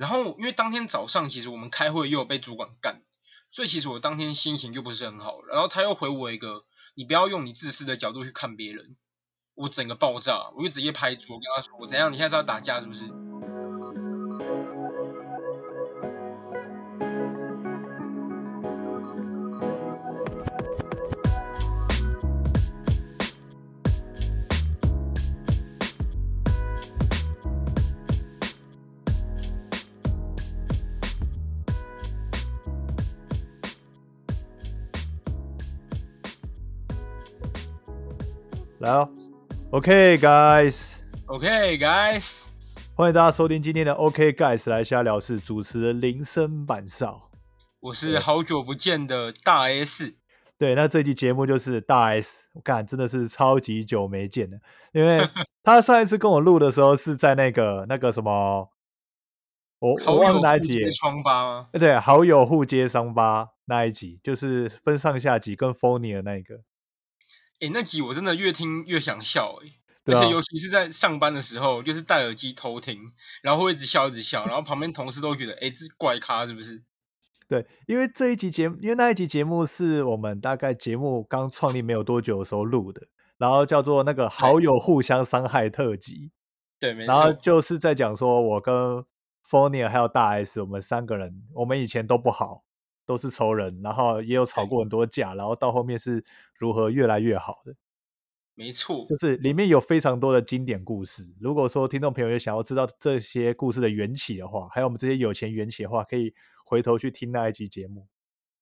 然后因为当天早上其实我们开会又有被主管干，所以其实我当天心情就不是很好。然后他又回我一个，你不要用你自私的角度去看别人。我整个爆炸，我就直接拍桌跟他说：“我怎样？你现在是要打架是不是？”，OK guys，OK guys，欢迎大家收听今天的 OK guys 来瞎聊，是主持人林森板少。我是好久不见的大 S。对，那这期节目就是大 S，我看真的是超级久没见了，因为 他上一次跟我录的时候是在那个那个什么，我我忘了哪一集吗？哎对，好友互揭伤疤那一集，就是分上下集跟 f o n y 的那一个，诶，那集我真的越听越想笑诶。对啊。而且，尤其是在上班的时候，就是戴耳机偷听，然后会一直笑一直笑，然后旁边同事都觉得，诶，这是怪咖是不是？对，因为这一集节目，因为那一集节目是我们大概节目刚创立没有多久的时候录的，然后叫做那个好友互相伤害特辑，对，没错然后，就是在讲说我跟 f o n y 还有大 S，我们三个人，我们以前都不好，都是仇人，然后也有吵过很多架，然后到后面是如何越来越好的，没错就，是里面有非常多的经典故事。如果说听众朋友也想要知道这些故事的缘起的话，还有我们这些有钱缘起的话，可以回头去听那一集节目。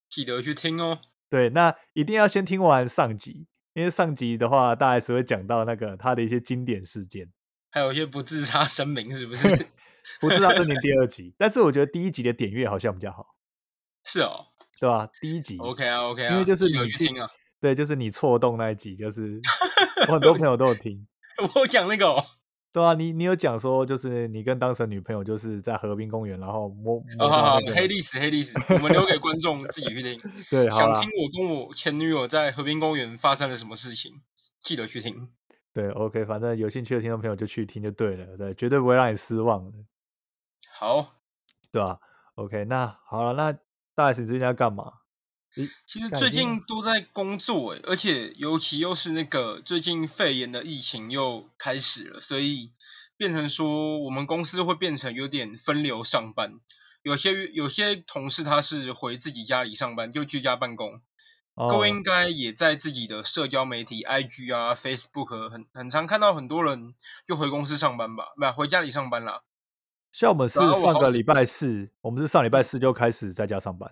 记得去听哦。对，那一定要先听完上集，因为上集的话，大 S 会讲到那个他的一些经典事件。还有一些不自杀声明，是不是？不自杀声明第二集，但是我觉得第一集的点阅好像比较好，是哦对吧？第一集，OK 啊，OK 啊，因为就是记得你去去听啊。对，就是你错动那一集，就是我很多朋友都有听。我讲那个哦，对啊，你你有讲说，就是你跟当时的女朋友就是在河滨公园，然后摸摸哦好好，到那个，黑历史，黑历史，我们留给观众自己去听。对，好想听，我跟我前女友在河滨公园发生了什么事情，记得去听。对，OK，反正有兴趣的听众朋友就去听就对了，对，绝对不会让你失望的，好，对啊、OK，那好了，那大 S 你最近在干嘛？咦其实最近都在工作诶，而且尤其又是那个最近肺炎的疫情又开始了，所以变成说我们公司会变成有点分流上班。有些有些同事他是回自己家里上班，就居家办公。各位哦应该也在自己的社交媒体 IG 啊、Facebook 很很常看到很多人就回公司上班吧，不回家里上班啦。像我们是然后我好上个礼拜四，我们是上礼拜四就开始在家上班，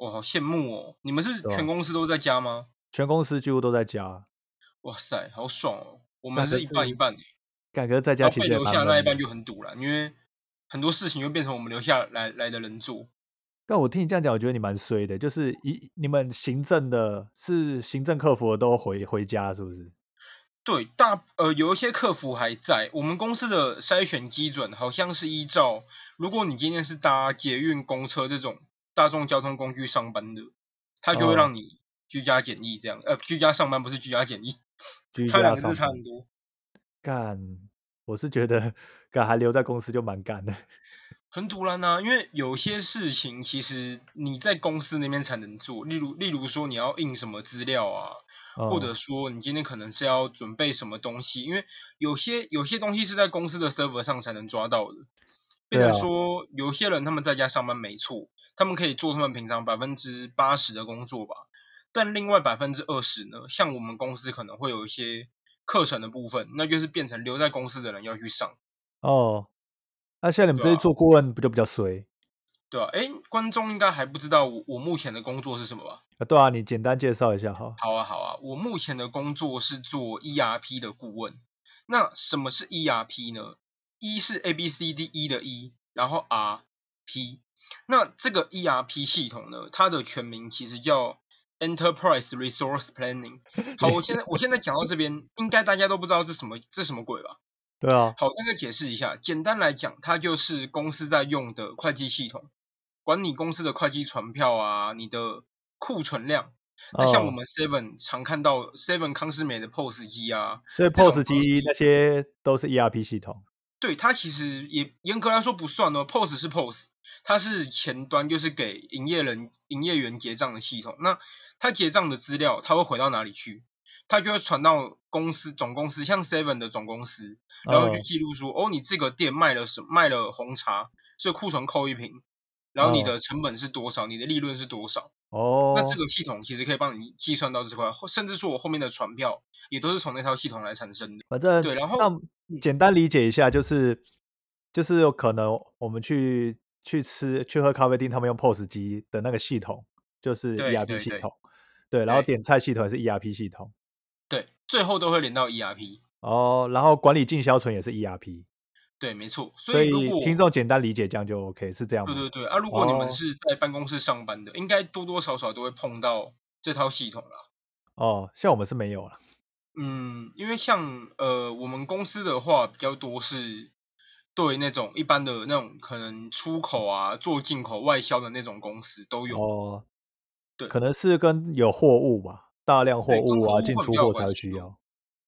哇，好羡慕哦！你们是全公司都在家吗？全公司几乎都在家，哇塞，好爽哦！我们是一半一半耶。感觉在家其实留下那一半。就很堵了，因为很多事情又变成我们留下来来的人做。但我听你这样讲，我觉得你蛮衰的，就是一你们行政的是行政客服的都回回家，是不是？对，大呃有一些客服还在，我们公司的筛选基准好像是依照，如果你今天是搭捷运、公车这种大众交通工具上班的，他就会哦让你居家检疫这样，呃，居家上班不是居家检疫，居家差两个字差很多。干，我是觉得 干还留在公司就蛮干的。很突然啊，因为有些事情其实你在公司那边才能做，例如例如说你要印什么资料啊，或者哦说你今天可能是要准备什么东西，因为有些有些东西是在公司的 server 上才能抓到的。变成对啊说，有些人他们在家上班没错，他们可以做他们平常百分之八十的工作吧，但另外百分之二十呢，像我们公司可能会有一些课程的部分，那就是变成留在公司的人要去上，哦，那现在你们这些做顾问不就比较衰对啊、诶，观众应该还不知道我我目前的工作是什么吧？啊？对啊，你简单介绍一下哈。好啊，好啊，我目前的工作是做 ERP 的顾问。那什么是 ERP 呢？E 是 A B C D E 的 E，然后 R P。那这个 ERP 系统呢，它的全名其实叫 Enterprise Resource Planning。好，我现在我现在讲到这边，应该大家都不知道这什么这什么鬼吧？对啊，好，那个解释一下，简单来讲，它就是公司在用的会计系统，管你公司的会计传票啊，你的库存量。那像我哦们 Seven 常看到 Seven 康士美的 POS 机啊，所以 POS 机那些都是 ERP 系统。对，它其实也严格来说不算哦，POS 是 POS，它是前端，就是给营业人、营业员结账的系统。那它结账的资料，它会回到哪里去？它就会传到公司总公司，像 Seven 的总公司，然后去哦记录说，哦，你这个店卖了什卖了红茶，所以库存扣一瓶，然后你哦。的成本是多少，你的利润是多少？哦，那这个系统其实可以帮你计算到这块，或甚至说我后面的船票也都是从那套系统来产生的。反正。对然后那嗯。简单理解一下，就是就是有可能我们去去吃去喝咖啡厅，他们用 POS 机的那个系统就是 E 对 ERP 系统，对，然后点菜系统也是 ERP 系统，对，最后都会连到 ERP。哦，然后管理进销存也是 ERP，对，没错。所所以听众简单理解这样就 OK，是这样吗？对对对啊，如果你们哦是在办公室上班的，应该多多少少都会碰到这套系统啦。哦，像我们是没有了，嗯，因为像呃我们公司的话比较多是对那种一般的那种可能出口啊、做进口外销的那种公司都有。哦，对可能是跟有货物吧，大量货物啊，进出货。才会需要。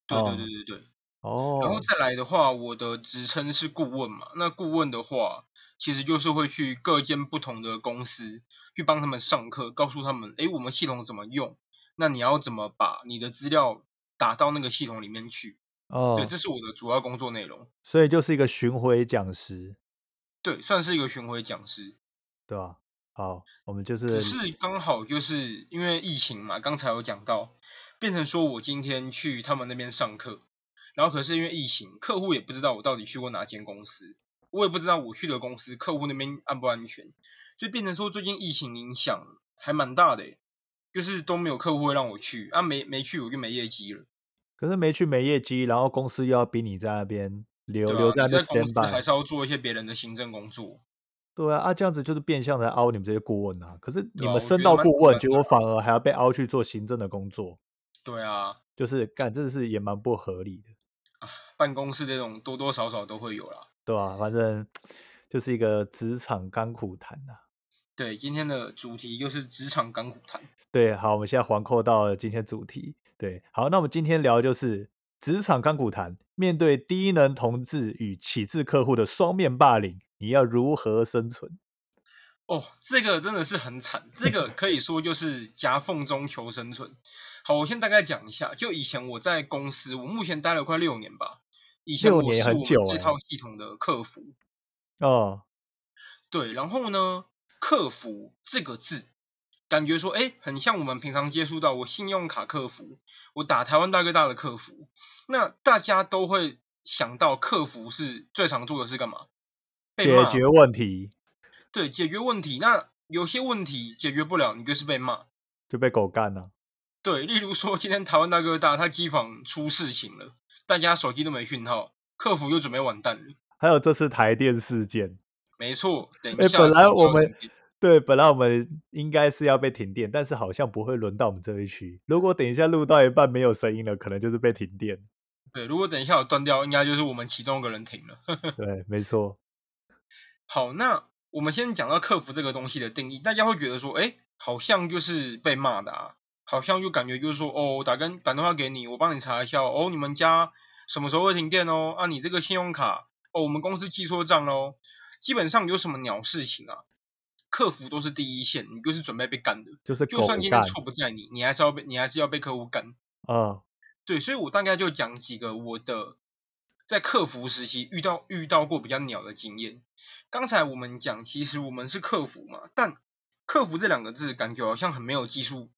对对对对对对。然后哦，再来的话，我的职称是顾问嘛。那顾问的话，其实就是会去各间不同的公司去帮他们上课，告诉他们，诶，我们系统怎么用？那你要怎么把你的资料打到那个系统里面去？哦对，哦，这是我的主要工作内容。所以就是一个巡回讲师，对，算是一个巡回讲师。对吧？好，我们就是只是是刚好就是因为疫情嘛，刚才有讲到，变成说我今天去他们那边上课，然后可是因为疫情，客户也不知道我到底去过哪间公司，我也不知道我去的公司客户那边安不安全，所以变成说最近疫情影响还蛮大的欸，就是都没有客户会让我去，啊没没去我就没业绩了，可是没去没业绩，然后公司又要逼你在那边留啊，留在那边还是要做一些别人的行政工作，对啊，啊这样子就是变相在凹你们这些顾问啊。可是你们升到顾问，结果反。而还要被凹去做行政的工作，对啊，就是干，真的是也蛮不合理的，办公室这种多多少少都会有啦。对啊、反正 就是一个职场甘苦谈呐、对，今天的主题就是职场甘苦谈。对，好，我们现在环扣到了今天主题。对，好，那我们今天聊的就是职场甘苦谈，面对低能同志与启智客户的双面霸凌，你要如何生存？哦，这个真的是很惨，这个可以说就是夹缝中求生存。好，我先大概讲一下，就以前我在公司，我目前待了快六年吧。以前六我是我这套系统的客服，哦，对，然后呢，客服这个字，感觉说，哎，很像我们平常接触到我信用卡客服，我打台湾大哥大的客服，那大家都会想到客服是最常做的是干嘛？被解决。问题。对，解决问题。那有些问题解决不了，你就是被骂。就被狗干了、对，例如说今天台湾大哥大他机房出事情了，大家手机都没讯号，客服又准备完蛋了。还有这次台电事件，没错，等哎、一下本来我们对，本来我们应该是要被停电，但是好像不会轮到我们这一区。如果等一下录到一半没有声音了，可能就是被停电。对，如果等一下有断掉，应该就是我们其中一个人停了。对，没错。好，那我们先讲到客服这个东西的定义，大家会觉得说，哎，好像就是被骂的啊，好像就感觉就是说，哦，我打跟打电话给你，我帮你查一下哦，哦你们家什么时候会停电哦？啊，你这个信用卡，哦，我们公司记错账喽。基本上有什么鸟事情啊，客服都是第一线，你就是准备被干的。就是狗就算今天，错不在你，你还是要被你还是要被客户干。嗯，对，所以我大概就讲几个我的在客服时期遇到遇到过比较鸟的经验。刚才我们讲，其实我们是客服嘛，但客服这两个字感觉好像很没有技术，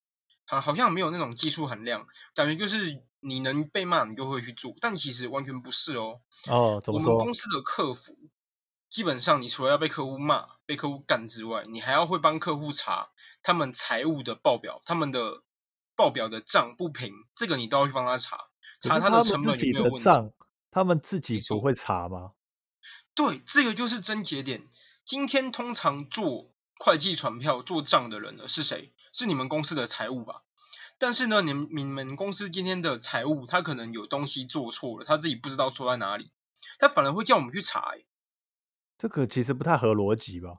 好好像没有那种技术含量，感觉就是你能被骂你就会去做，但其实完全不是哦。哦，怎我么说？们公司的客服，基本上你除了要被客户骂、被客户干之外，你还要会帮客户查他们财务的报表，他们的报表的账不平，这个你都要去帮他查，查他们的成本有没有问题。账，他们自己不会查吗？对，这个就是症结点。今天通常做会计传票、做账的人呢是谁？是你们公司的财务吧？但是呢，你们你们公司今天的财务，他可能有东西做错了，他自己不知道错在哪里，他反而会叫我们去查、欸。这个其实不太合逻辑吧？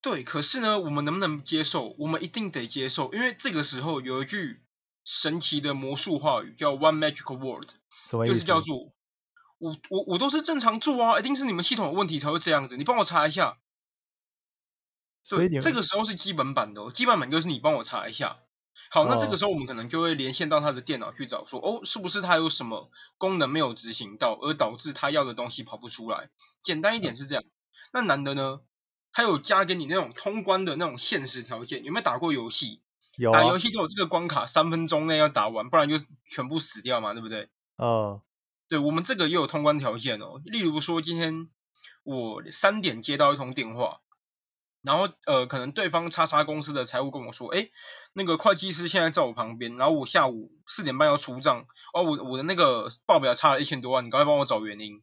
对，可是呢，我们能不能接受？我们一定得接受，因为这个时候有一句神奇的魔术话语叫 “one Magical word”，什么意思？就是叫做我我我都是正常做啊，一定是你们系统有问题才会这样子，你帮我查一下。对，所以你这个时候是基本版的、哦，基本版就是你帮我查一下。好，那这哦个时候我们可能就会连线到他的电脑去找说，哦，是不是他有什么功能没有执行到，而导致他要的东西跑不出来？简单一点是这样。那难的呢，他有加给你那种通关的那种限时条件，有没有打过游戏？有啊打游，戏都有这个关卡，三分钟内要打完，不然就全部死掉嘛，对不对？哦，对我们这个也有通关条件哦。例如说，今天我三点接到一通电话，然后呃，可能对方叉叉公司的财务跟我说，哎，那个会计师现在在我旁边，然后我下午四点半要出账，哦，我我的那个报表差了一千多万，你赶快帮我找原因。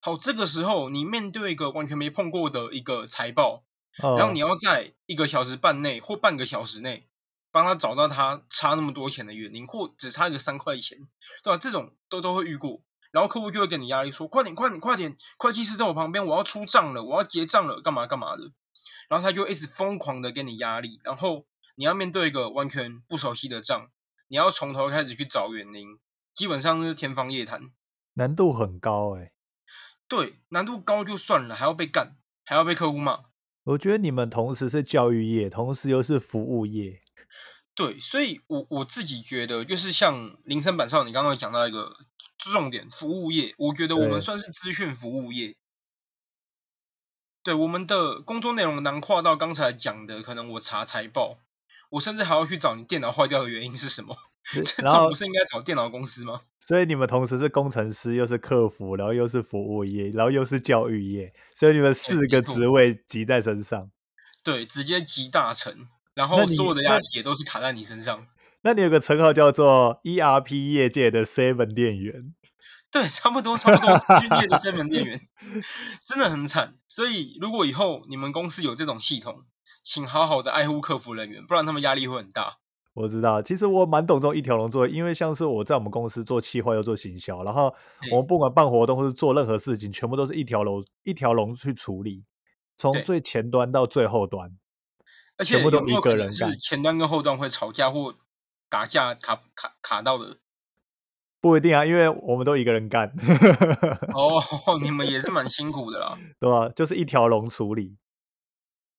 好，这个时候你面对一个完全没碰过的一个财报，呃，然后你要在一个小时半内或半个小时内帮他找到他差那么多钱的原因，或只差一个三块钱，对吧？这种都都会遇过，然后客户就会给你压力说，快点快点快点，会计师在我旁边，我要出账了，我要结账了，干嘛干嘛的，然后他就一直疯狂的给你压力，然后你要面对一个完全不熟悉的账，你要从头开始去找原因，基本上是天方夜谭。难度很高哎、对，难度高就算了，还要被干，还要被客户骂。我觉得你们同时是教育业，同时又是服务业，对，所以我我自己觉得，就是像林森板上，你刚刚有讲到一个重点，服务业，我觉得我对们算是资讯服务业。对，我们的工作内容囊括到刚才讲的，可能我查财报，我甚至还要去找你电脑坏掉的原因是什么。然后种不是应该找电脑公司吗？所以你们同时是工程师，又是客服，然后又是服务业，然后又是教育业，所以你们四个职位集在身上。对，直接集大成，然后所有的压力也都是卡在你身上。那你有个称号叫做 ERP 业界的 Seven 店员，对，差不多差不多，军业的 seven 店员 真的很惨。所以如果以后你们公司有这种系统，请好好的爱护客服人员，不然他们压力会很大。我知道，其实我蛮懂这种一条龙做的，因为像是我在我们公司做企划又做行销，然后我们不管办活动或是做任何事情，全部都是一条龙一条龙去处理，从最前端到最后端。而且全部都有没有一个可能是人干前端跟后端会吵架或打架卡卡卡到的？不一定啊，因为我们都一个人干，哦，你们也是蛮辛苦的啦。对啊？就是一条龙处理。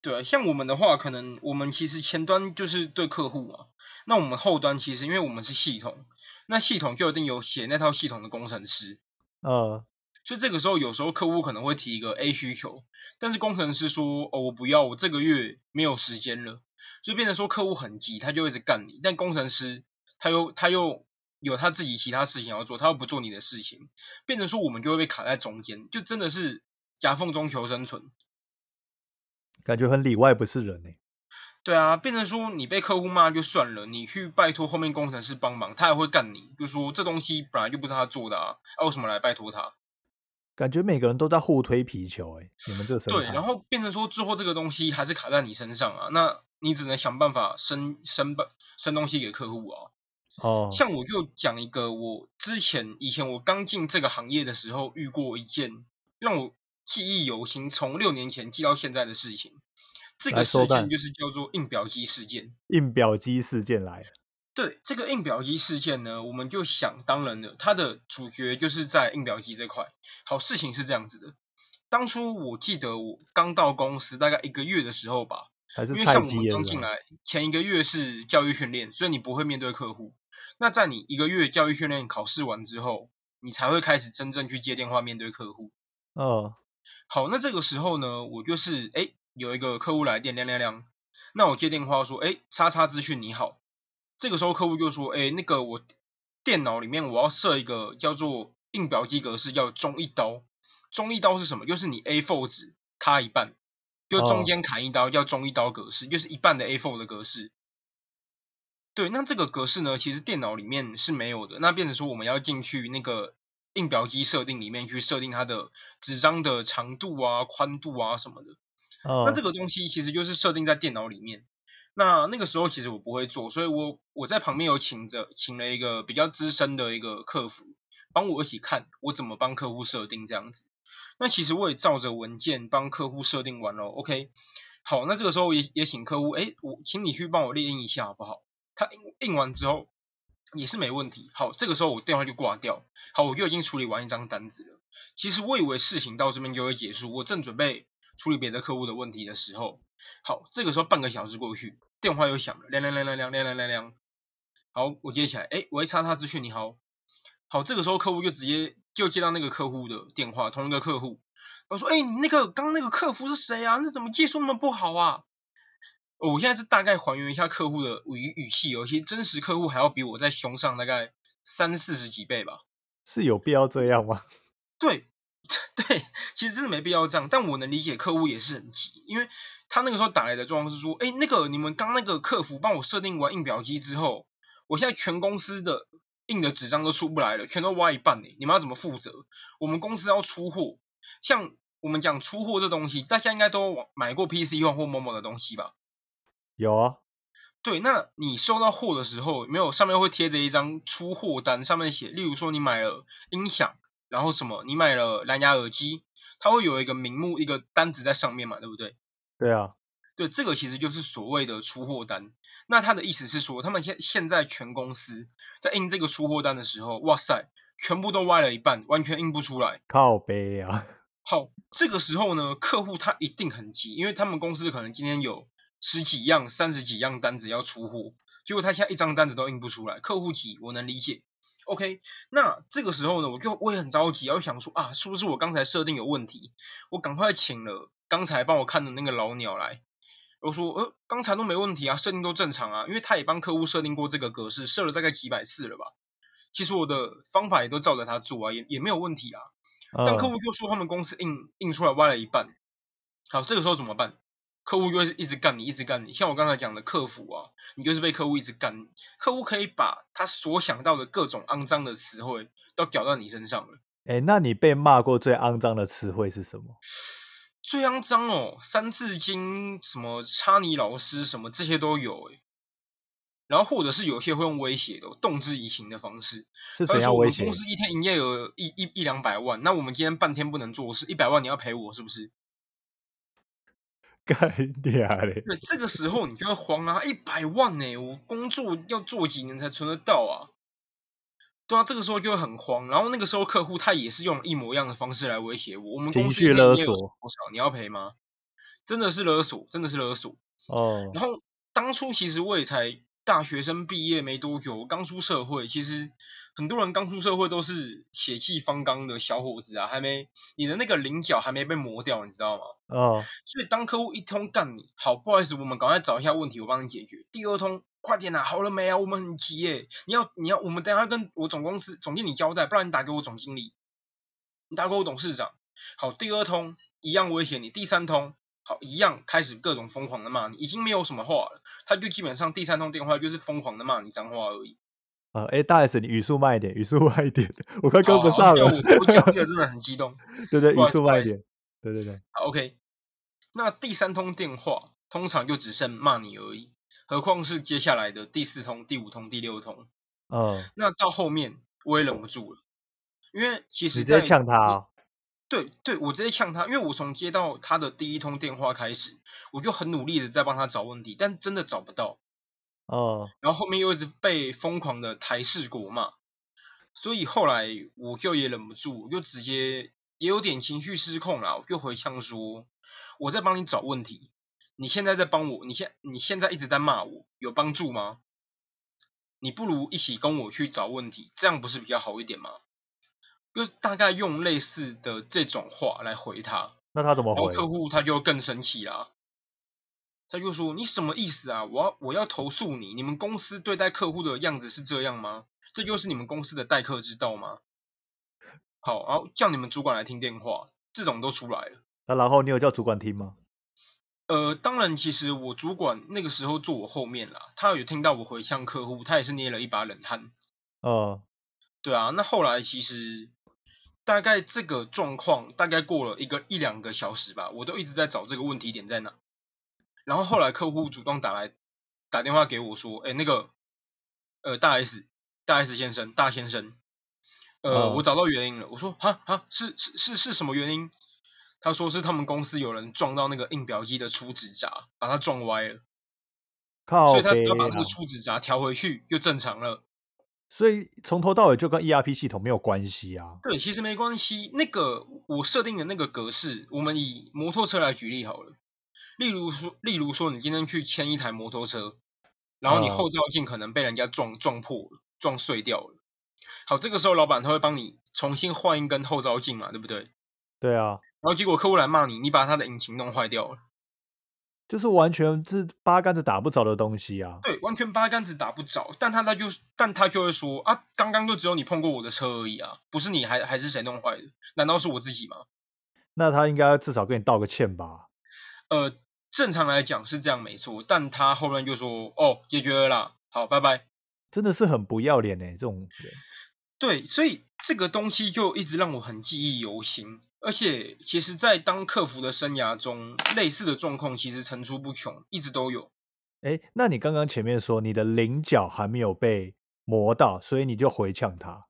对啊，像我们的话，可能我们其实前端就是对客户嘛，那我们后端其实因为我们是系统，那系统就一定有写那套系统的工程师，呃，所以这个时候有时候客户可能会提一个 A 需求，但是工程师说哦我不要，我这个月没有时间了，所以变成说客户很急，他就一直干你，但工程师他又他又有他自己其他事情要做，他又不做你的事情，变成说我们就会被卡在中间，就真的是夹缝中求生存。感觉很里外不是人呢、欸对啊，变成说你被客户骂就算了，你去拜托后面工程师帮忙，他也会干你，就说这东西本来就不是他做的啊，啊为什么来拜托他？感觉每个人都在互推皮球、欸，你们这个生对，然后变成说最后这个东西还是卡在你身上啊，那你只能想办法生生办生东西给客户啊。哦，像我就讲一个，我之前以前我刚进这个行业的时候遇过一件让我记忆犹新，从六年前记到现在的事情。这个事件就是叫做印表机事件。印表机事件来了，对这个印表机事件呢，我们就想当然了，它的主角就是在印表机这块。好，事情是这样子的，当初我记得我刚到公司大概一个月的时候吧，还是菜因为像我们？刚进来前一个月是教育训练，所以你不会面对客户。那在你一个月教育训练考试完之后，你才会开始真正去接电话面对客户。哦，好，那这个时候呢，我就是哎有一个客户来电，亮亮亮，那我接电话说，哎，叉叉资讯你好。这个时候客户就说，哎，那个我电脑里面我要设一个叫做印表机格式，叫中一刀。中一刀是什么？就是你 A4 纸它一半，就哦中间砍一刀，叫中一刀格式，就是一半的 A4 的格式。对，那这个格式呢，其实电脑里面是没有的。那变成说我们要进去那个印表机设定里面去设定它的纸张的长度啊、宽度啊什么的。呃，那这个东西其实就是设定在电脑里面。那那个时候其实我不会做，所以我我在旁边有请着请了一个比较资深的一个客服，帮我一起看我怎么帮客户设定这样子。那其实我也照着文件帮客户设定完了，OK。好，那这个时候也也请客户，哎，我请你去帮我列印一下好不好？他印印完之后，也是没问题。好，这个时候我电话就挂掉。好，我就已经处理完一张单子了。其实我以为事情到这边就会结束，我正准备处理别的客户的问题的时候，好，这个时候半个小时过去，电话又响了，亮亮亮亮亮亮亮亮亮。好，我接起来，哎，喂，叉叉资讯，你好。好，这个时候客户就直接就接到那个客户的电话，同一个客户，我说，哎，你那个刚刚那个客服是谁啊？那怎么技术那么不好啊？我现在是大概还原一下客户的语语气哦，其实真实客户还要比我在凶上大概三四十几倍吧。是有必要这样吗？对，对，其实真的没必要这样，但我能理解客户也是很急，因为他那个时候打来的状况是说，哎，那个你们刚那个客服帮我设定完印表机之后，我现在全公司的印的纸张都出不来了，全都挖一半呢，你们要怎么负责？我们公司要出货，像我们讲出货这东西，大家应该都买过 PC 或某某的东西吧？有啊。对，那你收到货的时候，没有上面会贴着一张出货单，上面写，例如说你买了音响，然后什么，你买了蓝牙耳机，它会有一个名目，一个单子在上面嘛，对不对？对啊，对，这个其实就是所谓的出货单。那他的意思是说，他们现现在全公司在印这个出货单的时候，哇塞，全部都歪了一半，完全印不出来。靠背啊！好，这个时候呢，客户他一定很急，因为他们公司可能今天有。十几样、三十几样单子要出货，结果他现在一张单子都印不出来，客户急，我能理解。OK，那这个时候呢，我就我也很着急，我想说啊，是不是我刚才设定有问题？我赶快请了刚才帮我看的那个老鸟来，我说呃，刚才都没问题啊，设定都正常啊，因为他也帮客户设定过这个格式，设了大概几百次了吧。其实我的方法也都照着他做啊，也也没有问题啊。但客户就说他们公司印印出来歪了一半，好，这个时候怎么办？客户就会一直干你，一直干你。像我刚才讲的客服啊，你就是被客户一直干。客户可以把他所想到的各种肮脏的词汇都屌到你身上了。哎，那你被骂过最肮脏的词汇是什么？最肮脏哦，三字经什么差你老师什么这些都有哎。然后或者是有些会用威胁的，动之以情的方式。是怎样威胁？公司一天营业额一一一两百万，那我们今天半天不能做事，一百万你要赔我是不是？干掉嘞！对，这个时候你就会慌啊！一百万呢，我工作要做几年才存得到啊？对啊，这个时候就会很慌。然后那个时候客户他也是用一模一样的方式来威胁我。我们公司勒索多少？你要赔吗？真的是勒索，真的是勒索。哦。然后当初其实我也才大学生毕业没多久，刚出社会，其实。很多人刚出社会都是血气方刚的小伙子啊，还没你的那个棱角还没被磨掉，你知道吗？哦。所以当客户一通干你，好，不好意思，我们赶快找一下问题，我帮你解决。第二通，快点啊，好了没啊？我们很急耶，你要你要，我们等下跟我总公司总经理交代，不然你打给我总经理，你打给我董事长。好，第二通一样威胁你，第三通好一样开始各种疯狂的骂你，已经没有什么话了，他就基本上第三通电话就是疯狂的骂你脏话而已。啊，哎，大 S，你语速慢一点，语速 慢一点，我快跟不上了。我讲这个 真的很激动。对对，语速慢一点。对对对。好，OK。那第三通电话通常就只剩骂你而已，何况是接下来的第四通、第五通、第六通。嗯。那到后面我也忍不住了，因为其实直接呛他。对对，我直接呛他，因为我从接到他的第一通电话开始，我就很努力的在帮他找问题，但真的找不到。哦，然后后面又一直被疯狂的台式国骂，所以后来我就也忍不住，就直接也有点情绪失控了，我就回呛说：“我在帮你找问题，你现在在帮我，你现你现在一直在骂我，有帮助吗？你不如一起跟我去找问题，这样不是比较好一点吗？”就大概用类似的这种话来回他，那他怎么回？然后客户他就更生气啦。他就说：“你什么意思啊？我要我要投诉你！你们公司对待客户的样子是这样吗？这就是你们公司的待客之道吗？”好，然后叫你们主管来听电话，这种都出来了。那然后你有叫主管听吗？呃，当然，其实我主管那个时候坐我后面啦，他有听到我回向客户，他也是捏了一把冷汗。哦，对啊，那后来其实大概这个状况大概过了一个一两个小时吧，我都一直在找这个问题点在哪。然后后来客户主动打来打电话给我说，哎，那个呃大 S 大 S 先生大先生，呃我找到原因了。我说哈哈是是是是什么原因？他说是他们公司有人撞到那个印表机的出纸闸，把它撞歪了，靠所以他只要把那个出纸闸调回去就正常了。所以从头到尾就跟 ERP 系统没有关系啊。对，其实没关系。那个我设定的那个格式，我们以摩托车来举例好了。例如说，例如说，你今天去牵一台摩托车，然后你嗯后照镜可能被人家撞撞破了、撞碎掉了。好，这个时候老板他会帮你重新换一根后照镜嘛，对不对？对啊，然后结果客户来骂你，你把他的引擎弄坏掉了。就是完全是八竿子打不着的东西啊。对，完全八竿子打不着。但他他就但他就会说啊，刚刚就只有你碰过我的车而已啊，不是你还还是谁弄坏的？难道是我自己吗？那他应该至少跟你道个歉吧？呃，正常来讲是这样没错，但他后面就说哦，解决了啦，好，拜拜。真的是很不要脸呢、这种人。对，所以这个东西就一直让我很记忆犹新。而且，其实，在当客服的生涯中，类似的状况其实层出不穷，一直都有。哎，那你刚刚前面说你的棱角还没有被磨到，所以你就回呛他。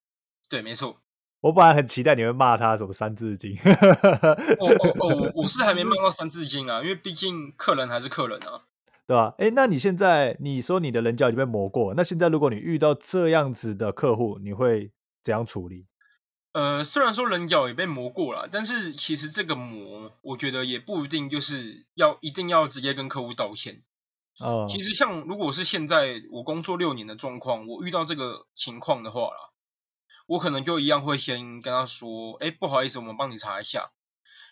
对，没错。我本来很期待你会骂他什么三字经。哦哦哦，我 我是还没骂到三字经啊，因为毕竟客人还是客人啊。对吧？哎，那你现在你说你的人角已经被磨过，那现在如果你遇到这样子的客户，你会怎样处理？呃，虽然说人角也被磨过了，但是其实这个磨，我觉得也不一定就是要一定要直接跟客户道歉。哦，其实像如果是现在我工作六年的状况，我遇到这个情况的话啦，我可能就一样会先跟他说，哎，不好意思，我们帮你查一下。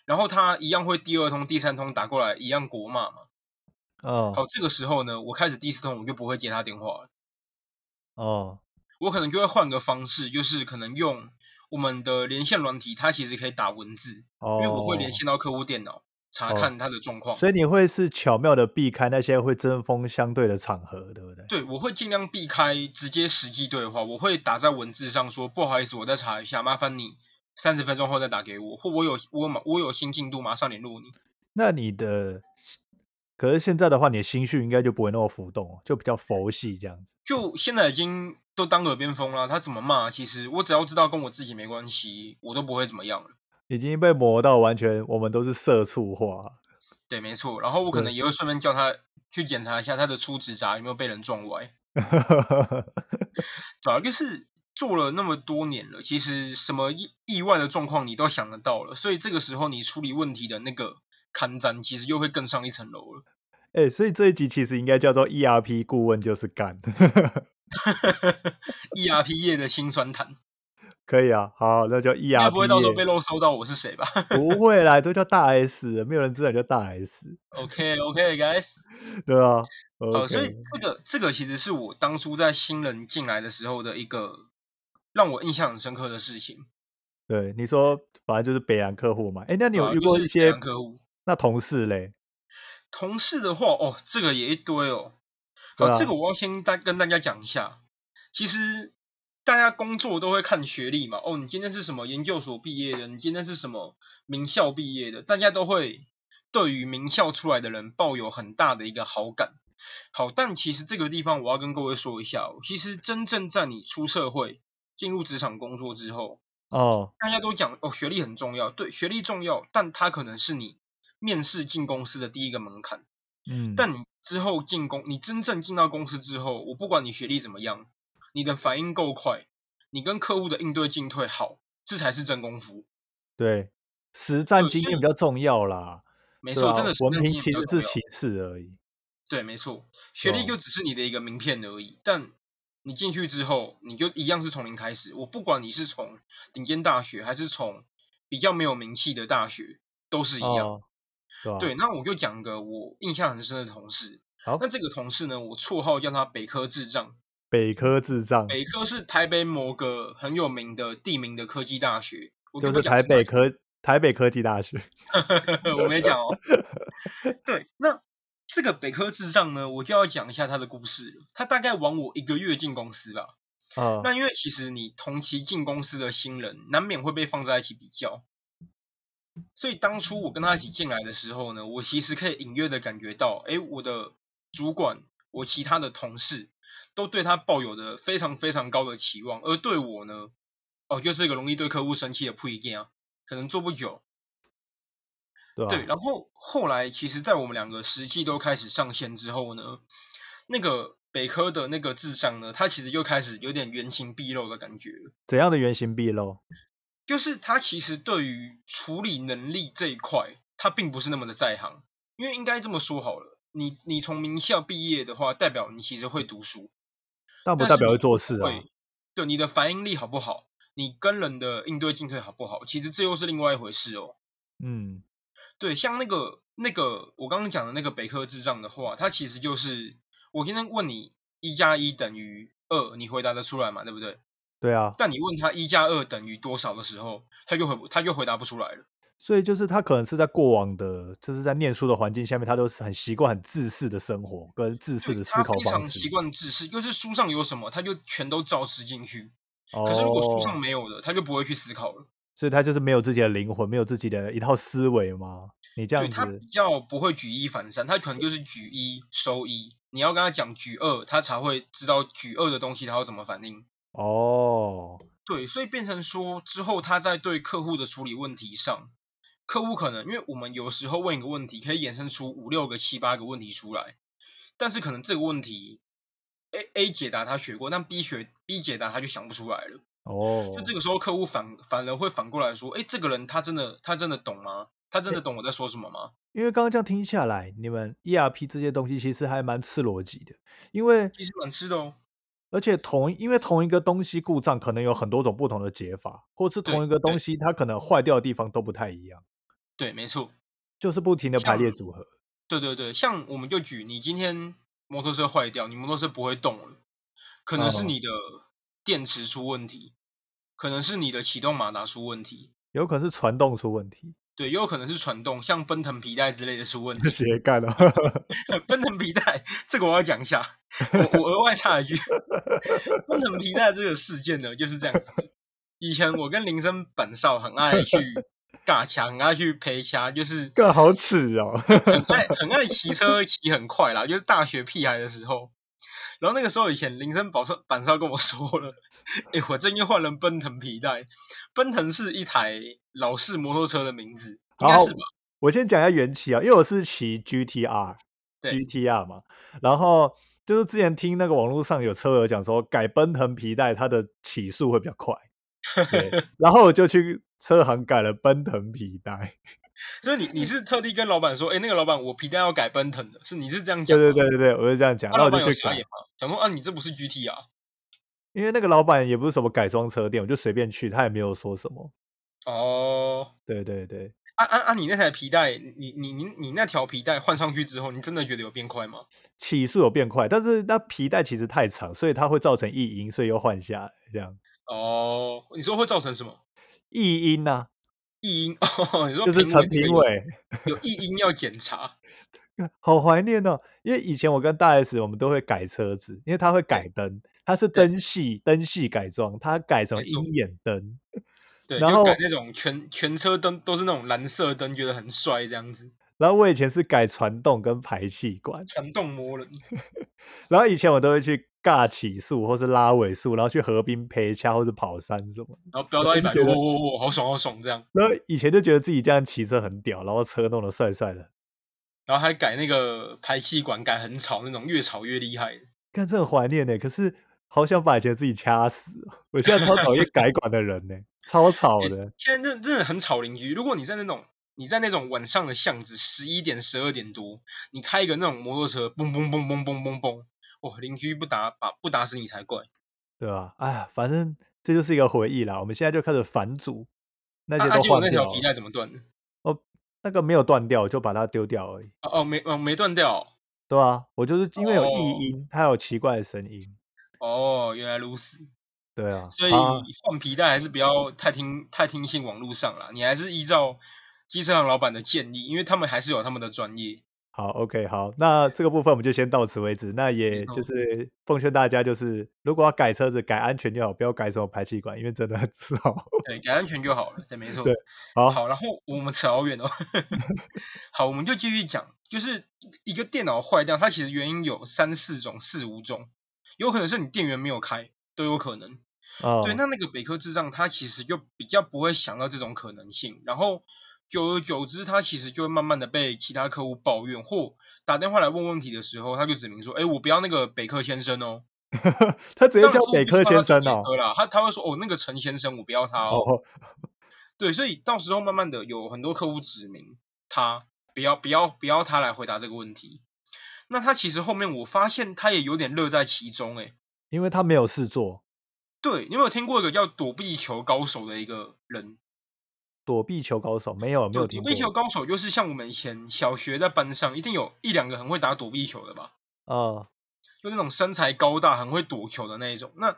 然后他一样会第二通、第三通打过来，一样国骂嘛。哦，好，这个时候呢，我开始第四通我就不会接他电话了，哦，我可能就会换个方式，就是可能用我们的连线软体，它其实可以打文字，哦，因为我会连线到客户电脑查哦看他的状况。所以你会是巧妙的避开那些会针锋相对的场合，对不对？对，我会尽量避开直接实际对话，我会打在文字上说不好意思，我再查一下，麻烦你三十分钟后再打给我，或我有我有马我有新进度，马上联络你。那你的，可是现在的话，你的心绪应该就不会那么浮动，就比较佛系这样子。就现在已经都当耳边风了，他怎么骂，其实我只要知道跟我自己没关系，我都不会怎么样了。已经被磨到完全，我们都是社畜化。对，没错。然后我可能也会顺便叫他去检查一下他的粗直闸有没有被人撞歪，对啊，就是做了那么多年了，其实什么意意外的状况你都想得到了，所以这个时候你处理问题的那个看展，其实又会更上一层楼了。哎、所以这一集其实应该叫做 ERP 顾问就是干，ERP 业的辛酸谈，可以啊。好，那叫应该不会到时候被业。漏收到我是谁吧不会啦，都叫大 S，没有人知道你叫大 S，？OK OK guys，对啊。好，所以这个这个其实是我当初在新人进来的时候的一个让我印象很深刻的事情。对你说，反正就是北洋客户嘛。哎、那你有遇对啊就是北过一些客户那同事嘞？同事的话，哦，这个也一堆哦。好，这个我要先大跟大家讲一下。其实大家工作都会看学历嘛，哦，你今天是什么研究所毕业的，你今天是什么名校毕业的，大家都会对于名校出来的人抱有很大的一个好感。好，但其实这个地方我要跟各位说一下、哦，其实真正在你出社会、进入职场工作之后，哦，大家都讲哦，学历很重要，对，学历重要，但它可能是你面试进公司的第一个门槛。嗯，但你之后进公，你真正进到公司之后，我不管你学历怎么样，你的反应够快，你跟客户的应对进退好，这才是真功夫。对，实战经验比较重要啦。对没错，真啊的，实文战经凭其验比较重要实是其次而已。对，没错，学历哦就只是你的一个名片而已。但你进去之后，你就一样是从零开始。我不管你是从顶尖大学，还是从比较没有名气的大学，都是一样。哦，对吧？对，那我就讲一个我印象很深的同事。好那这个同事呢，我绰号叫他北科智障。北科智障北科是台北某个很有名的地名的科技大学，就是台北科台北科技大学。间 我没讲哦。对，那这个北科智障呢，我就要讲一下他的故事了。他大概晚我一个月进公司吧。啊，那因为其实你同期进公司的新人，难免会被放在一起比较。所以当初我跟他一起进来的时候呢，我其实可以隐约的感觉到，诶，我的主管，我其他的同事都对他抱有的非常非常高的期望，而对我呢，哦，就是一个容易对客户生气的 pre 啊，可能做不久。对然后后来其实，在我们两个实际都开始上线之后呢，那个北科的那个智商呢，他其实又开始有点原形毕露的感觉了。怎样的原形毕露？就是他其实对于处理能力这一块，他并不是那么的在行。因为应该这么说好了，你你从名校毕业的话，代表你其实会读书，但不代表会做事啊。会，对你的反应力好不好，你跟人的应对进退好不好，其实这又是另外一回事哦。嗯，对，像那个那个我刚刚讲的那个北科智障的话，它其实就是我今天问你一加一等于二，你回答得出来嘛？对不对？对啊。但你问他一加二等于多少的时候，他就回他就回答不出来了。所以就是他可能是在过往的，就是在念书的环境下面，他都是很习惯很自私的生活跟自私的思考方式。他非常习惯自私，就是书上有什么，他就全都照吃进去。哦。可是如果书上没有的，他就不会去思考了。所以他就是没有自己的灵魂，没有自己的一套思维吗？你这样子，他比较不会举一反三，他可能就是举一收一。你要跟他讲举二，他才会知道举二的东西他要怎么反应。哦。对，所以变成说之后他在对客户的处理问题上。客户可能，因为我们有时候问一个问题，可以衍生出五六个、七八个问题出来，但是可能这个问题 A A 解答他学过，但 B 学 B 解答他就想不出来了。哦，就这个时候客户反反而会反过来说，哎，这个人他真的他真的懂吗？他真的懂我在说什么吗？因为刚刚这样听下来，你们 ERP 这些东西其实还蛮吃逻辑的，因为其实蛮吃的哦。而且同因为同一个东西故障可能有很多种不同的解法，或是同一个东西它可能坏掉的地方都不太一样。对，没错，就是不停的排列组合。对对对，像我们就举你今天摩托车坏掉，你摩托车不会动了，可能是你的电池出问题，可能是你的启动马达出问题，有可能是传动出问题。对，也有可能是传动，像奔腾皮带之类的出问题。斜干了，奔腾皮带这个我要讲一下，我我额外插一句，奔腾皮带这个事件呢就是这样子。以前我跟林森本少很爱去。尬枪，爱去陪掐，就是更好吃哦。很爱很爱骑车，骑很快啦。就是大学屁孩的时候，然后那个时候以前林森保少板少跟我说了，哎，我最近换了奔腾皮带。奔腾是一台老式摩托车的名字，应该是吧？我先讲一下缘起啊，因为我是骑 GTR，GTR 嘛。然后就是之前听那个网络上有车友讲说，改奔腾皮带，它的起速会比较快。然后我就去车行改了奔腾皮带，所以你你是特地跟老板说，哎，那个老板我皮带要改奔腾的，是你是这样讲？对对对对对，我是这样讲。老板有傻眼吗？想说啊，你这不是 GT 啊？因为那个老板也不是什么改装车店，我就随便去，他也没有说什么。哦，对对对。啊啊啊！你那台皮带，你你你你那条皮带换上去之后，你真的觉得有变快吗？起速有变快，但是那皮带其实太长，所以它会造成异音，所以又换下来这样。哦，你说会造成什么异音呐？异音 哦，你说就是陈评委有异音要检查，好怀念哦。因为以前我跟大 S 我们都会改车子，因为他会改灯，他是灯系灯系改装，他改成鹰眼灯，对，然后改那种全全车灯都是那种蓝色灯，觉得很帅这样子。然后我以前是改传动跟排气管，传动魔人。然后以前我都会去。尬起速，或是拉尾速，然后去河滨陪掐，或者跑山什么，然后飙到一百，哇哇哇，好爽好爽这样。然后以前就觉得自己这样骑车很屌，然后车弄得帅帅的，然后还改那个排气管，改很吵那种，越吵越厉害。看这很怀念呢，可是好想把以前自己掐死。我现在超讨厌改管的人呢，超吵的。现在真真的很吵邻居。如果你在那种你在那种晚上的巷子，十一点十二点多，你开一个那种摩托车，嘣嘣嘣嘣嘣嘣嘣。哦，邻居不打把不打死你才怪，对吧？哎呀，反正这就是一个回忆啦。我们现在就开始反组，那些都换掉。那条皮带怎么断的？哦，那个没有断掉，就把它丢掉而已。哦哦，没哦没断掉。对啊，我就是因为有异音，它有奇怪的声音。哦，原来如此。对啊，所以换皮带还是不要太听太听信网络上了，你还是依照机车行老板的建议，因为他们还是有他们的专业。好，OK，好，那这个部分我们就先到此为止。那也就是奉劝大家，就是如果要改车子，改安全就好，不要改什么排气管，因为真的很 吵。对，改安全就好了，对，没错。对，好，好，然后我们扯好远哦。好，我们就继续讲，就是一个电脑坏掉，它其实原因有三四种、四五种，有可能是你电源没有开，都有可能。哦。对，那那个北科智障，他其实就比较不会想到这种可能性，然后。久而久之，他其实就会慢慢的被其他客户抱怨或打电话来问问题的时候，他就指明说，哎，我不要那个北克先生哦。他直接叫北克先生哦。他他会说，哦，那个陈先生，我不要他哦。对，所以到时候慢慢的有很多客户指明他不要不要不要他来回答这个问题。那他其实后面我发现他也有点乐在其中，哎，因为他没有事做。对，你有没有听过一个叫躲避球高手的一个人？躲避球高手没有没有听过。躲避球高手就是像我们以前小学在班上一定有一两个很会打躲避球的吧？啊，就那种身材高大、很会躲球的那一种。那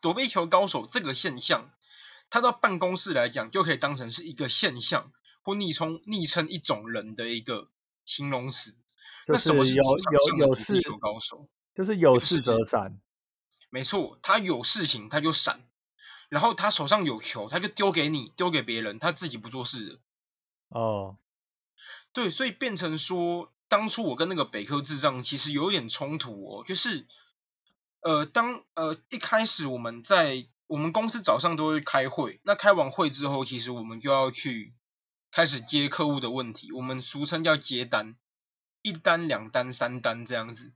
躲避球高手这个现象，他到办公室来讲就可以当成是一个现象，或昵称昵称一种人的一个形容词。那什么是有有有事球高手？就是有事则闪。没错，他有事情他就闪。然后他手上有球，他就丢给你，丢给别人，他自己不做事的。哦，对，所以变成说，当初我跟那个北科智障其实有点冲突哦，就是，呃，当呃一开始我们在我们公司早上都会开会，那开完会之后，其实我们就要去开始接客户的问题，我们俗称叫接单，一单、两单、三单这样子。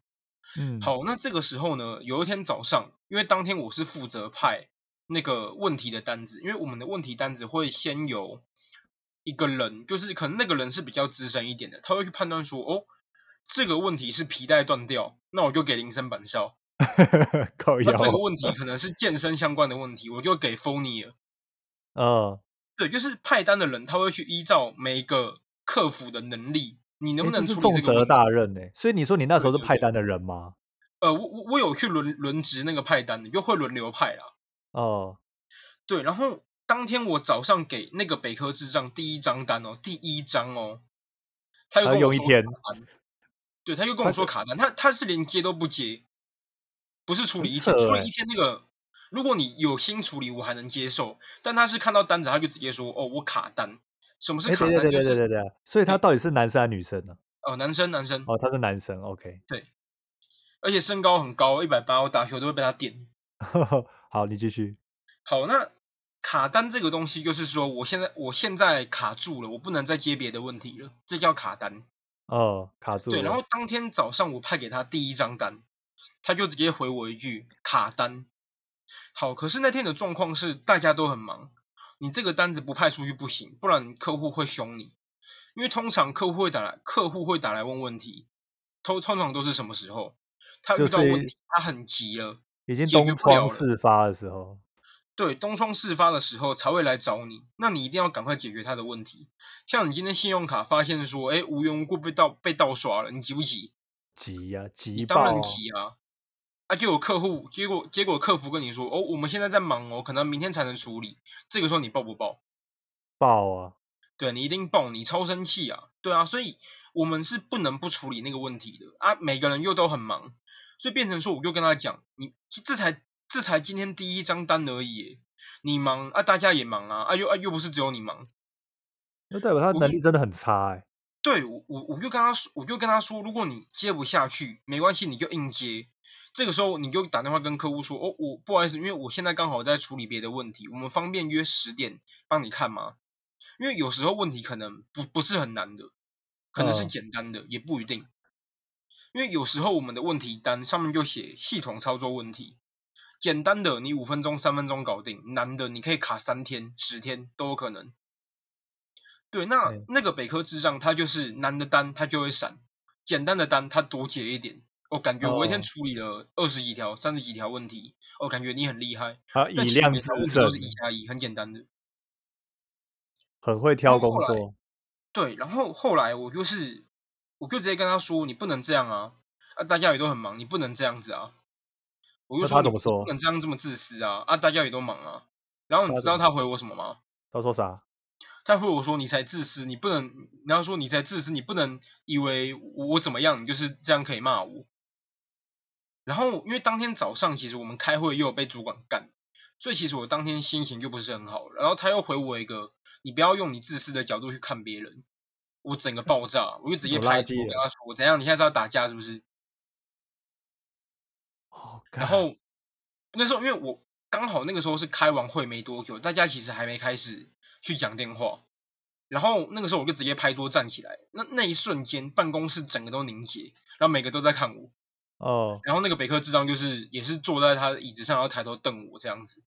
嗯，好，那这个时候呢，有一天早上，因为当天我是负责派。那个问题的单子，因为我们的问题单子会先由一个人，就是可能那个人是比较资深一点的，他会去判断说，哦，这个问题是皮带断掉，那我就给铃声板哨。那这个问题可能是健身相关的问题，我就给 f o n y 呃，对，就是派单的人，他会去依照每一个客服的能力，你能不能出重责大任呢？所以你说你那时候是派单的人吗？呃，我我我有去轮轮值那个派单的，就会轮流派啦。哦，对，然后当天我早上给那个北科智障第一张单哦，第一张哦，他又跟我说卡单，对，他又跟我说卡单，他他是连接都不接，不是处理一天，处理一天那个，如果你有心处理，我还能接受，但他是看到单子他就直接说哦，我卡单，什么是卡单？对对对对对对，所以他到底是男生还是女生呢？哦，男生男生，哦，他是男生，OK，对，而且身高很高，一百八，我打球都会被他点。好，你继续。好，那卡单这个东西就是说，我现在我现在卡住了，我不能再接别的问题了，这叫卡单。哦，卡住了。对，然后当天早上我派给他第一张单，他就直接回我一句卡单。好，可是那天的状况是大家都很忙，你这个单子不派出去不行，不然客户会凶你。因为通常客户会打来，客户会打来问问题，通通常都是什么时候？他遇到问题，他很急了。已经东窗事发的时候，对，东窗事发的时候才会来找你，那你一定要赶快解决他的问题。像你今天信用卡发现说，哎，无缘无故被盗被盗刷了，你急不急？急呀，急当然急啊！啊，就有客户，结果结果客服跟你说，哦，我们现在在忙哦，可能明天才能处理。这个时候你报不报？报啊！对你一定报，你超生气啊！对啊，所以我们是不能不处理那个问题的啊！每个人又都很忙。所以变成说，我就跟他讲，你这才这才今天第一张单而已，你忙啊，大家也忙啊，啊又啊又不是只有你忙，那代表他能力真的很差哎。对我我我就跟他说，我就跟他说，如果你接不下去，没关系，你就硬接。这个时候你就打电话跟客户说，哦，我不好意思，因为我现在刚好在处理别的问题，我们方便约十点帮你看吗？因为有时候问题可能不不是很难的，可能是简单的，也不一定。因为有时候我们的问题单上面就写系统操作问题，简单的你五分钟、三分钟搞定，难的你可以卡三天、十天都有可能。对，那那个北科智障他就是难的单他就会闪，简单的单他多解一点。我感觉我一天处理了二十几条、三十几条问题，我感觉你很厉害。啊，以量制胜，都是一加一，很简单的，很会挑工作。对，然后后来我就是。我就直接跟他说：“你不能这样啊！啊，大家也都很忙，你不能这样子啊！”我就说：“他怎么说？不能这样这么自私啊！啊，大家也都忙啊！”然后你知道他回我什么吗？他说啥？他回我说：“你才自私，你不能……然后说你才自私，你不能以为我怎么样，你就是这样可以骂我。”然后因为当天早上其实我们开会又有被主管干，所以其实我当天心情就不是很好。然后他又回我一个：“你不要用你自私的角度去看别人。”我整个爆炸，我就直接拍桌跟他说：“我怎样？你现在是要打架是不是？”然后那时候因为我刚好那个时候是开完会没多久，大家其实还没开始去讲电话，然后那个时候我就直接拍桌站起来，那那一瞬间办公室整个都凝结，然后每个都在看我，哦，然后那个北科智障就是也是坐在他的椅子上，然后抬头瞪我这样子。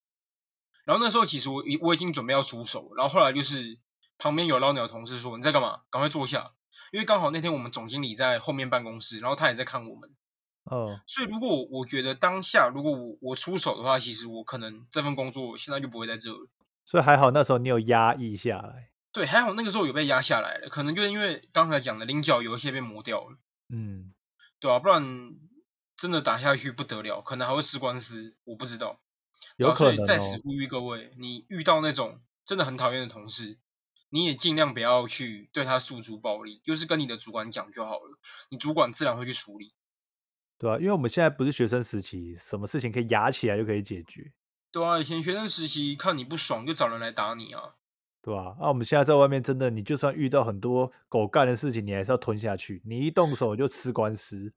然后那时候其实我已我已经准备要出手，然后后来就是旁边有老鸟的同事说你在干嘛？赶快坐下，因为刚好那天我们总经理在后面办公室，然后他也在看我们。哦，所以如果我觉得当下如果我我出手的话，其实我可能这份工作现在就不会在这了。所以还好那时候你有压抑下来。对，还好那个时候有被压下来了，可能就是因为刚才讲的菱角有一些被磨掉了，嗯，对啊，不然真的打下去不得了，可能还会吃官司，我不知道。有可能哦。在此呼吁各位，你遇到那种真的很讨厌的同事，你也尽量不要去对他诉诸暴力，就是跟你的主管讲就好了，你主管自然会去处理。对啊，因为我们现在不是学生时期，什么事情可以压起来就可以解决，对啊，以前学生时期看你不爽就找人来打你啊，对吧、啊？我们现在在外面真的，你就算遇到很多狗干的事情，你还是要吞下去，你一动手就吃官司，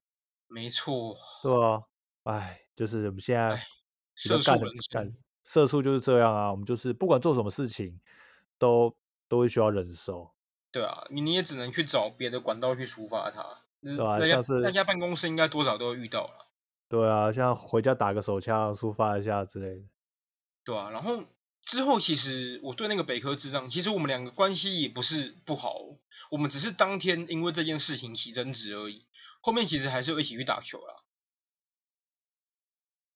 没错，对啊，哎，就是我们现在哎比较干的社畜人干，社畜就是这样啊，我们就是不管做什么事情，都都会需要忍受，对啊，你你也只能去找别的管道去抒发它。嗯对啊大家像是大家办公室应该多少都会遇到了，对啊，像回家打个手枪抒发一下之类的，对啊，然后之后其实我对那个北科智障，其实我们两个关系也不是不好哦，我们只是当天因为这件事情起争执而已，后面其实还是有一起去打球啦。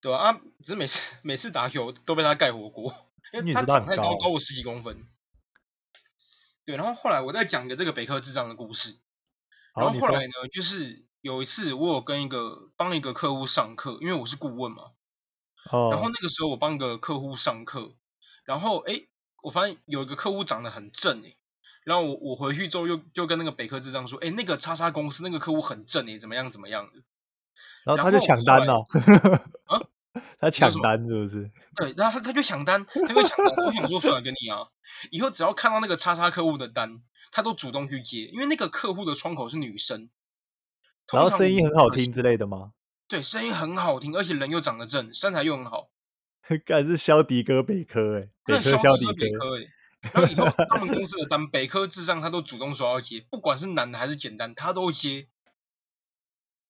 对啊，啊只是每次 每次打球都被他盖火锅，因为他长太高，高高我十几公分。对，然后后来我再讲一个这个北科智障的故事，然后后来呢，就是有一次我有跟一个帮一个客户上课，因为我是顾问嘛，然后哦，那个时候我帮一个客户上课，然后哎，我发现有一个客户长得很正哎，然后我我回去之后又就跟那个北科智障说，哎，那个叉叉公司那个客户很正哎，怎么样怎么样的？然后。他就抢单了，啊他抢单是不是？对，然后他他就抢单，他就抢单，我想说算了，跟你啊，以后只要看到那个叉叉客户的单，他都主动去接，因为那个客户的窗口是女生，然后声音很好听之类的吗？对，声音很好听，而且人又长得正，身材又很好，干是肖迪哥北科哎，北那科肖迪哥北科诶。然后以后 他们公司的单，北科智障他都主动说要接，不管是难的还是简单，他都接。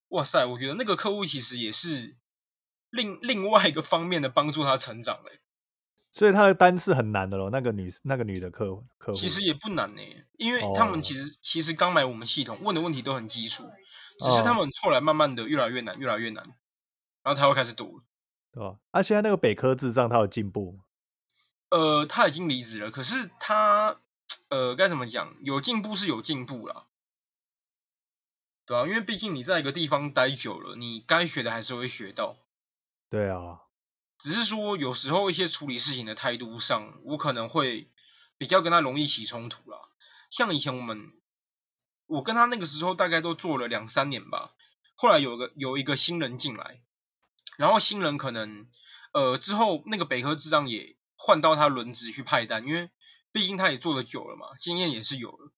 哇塞，我觉得那个客户其实也是另另外一个方面的帮助他成长嘞。所以他的单是很难的咯。那个女那个女的客户客户，其实也不难呢，因为他们哦其实其实刚买我们系统，问的问题都很基础，只是他哦们后来慢慢的越来越难，越来越难，然后他会开始读了。对吧？啊，现在那个北科智障他有进步吗？呃，他已经离职了，可是他呃该怎么讲？有进步是有进步啦，对啊，因为毕竟你在一个地方待久了，你该学的还是会学到，对啊，只是说有时候一些处理事情的态度上，我可能会比较跟他容易起冲突啦。像以前我们，我跟他那个时候大概都做了两三年吧，后来有个有一个新人进来，然后新人可能呃之后那个北科智障也换到他轮值去派单，因为毕竟他也做的久了嘛，经验也是有了。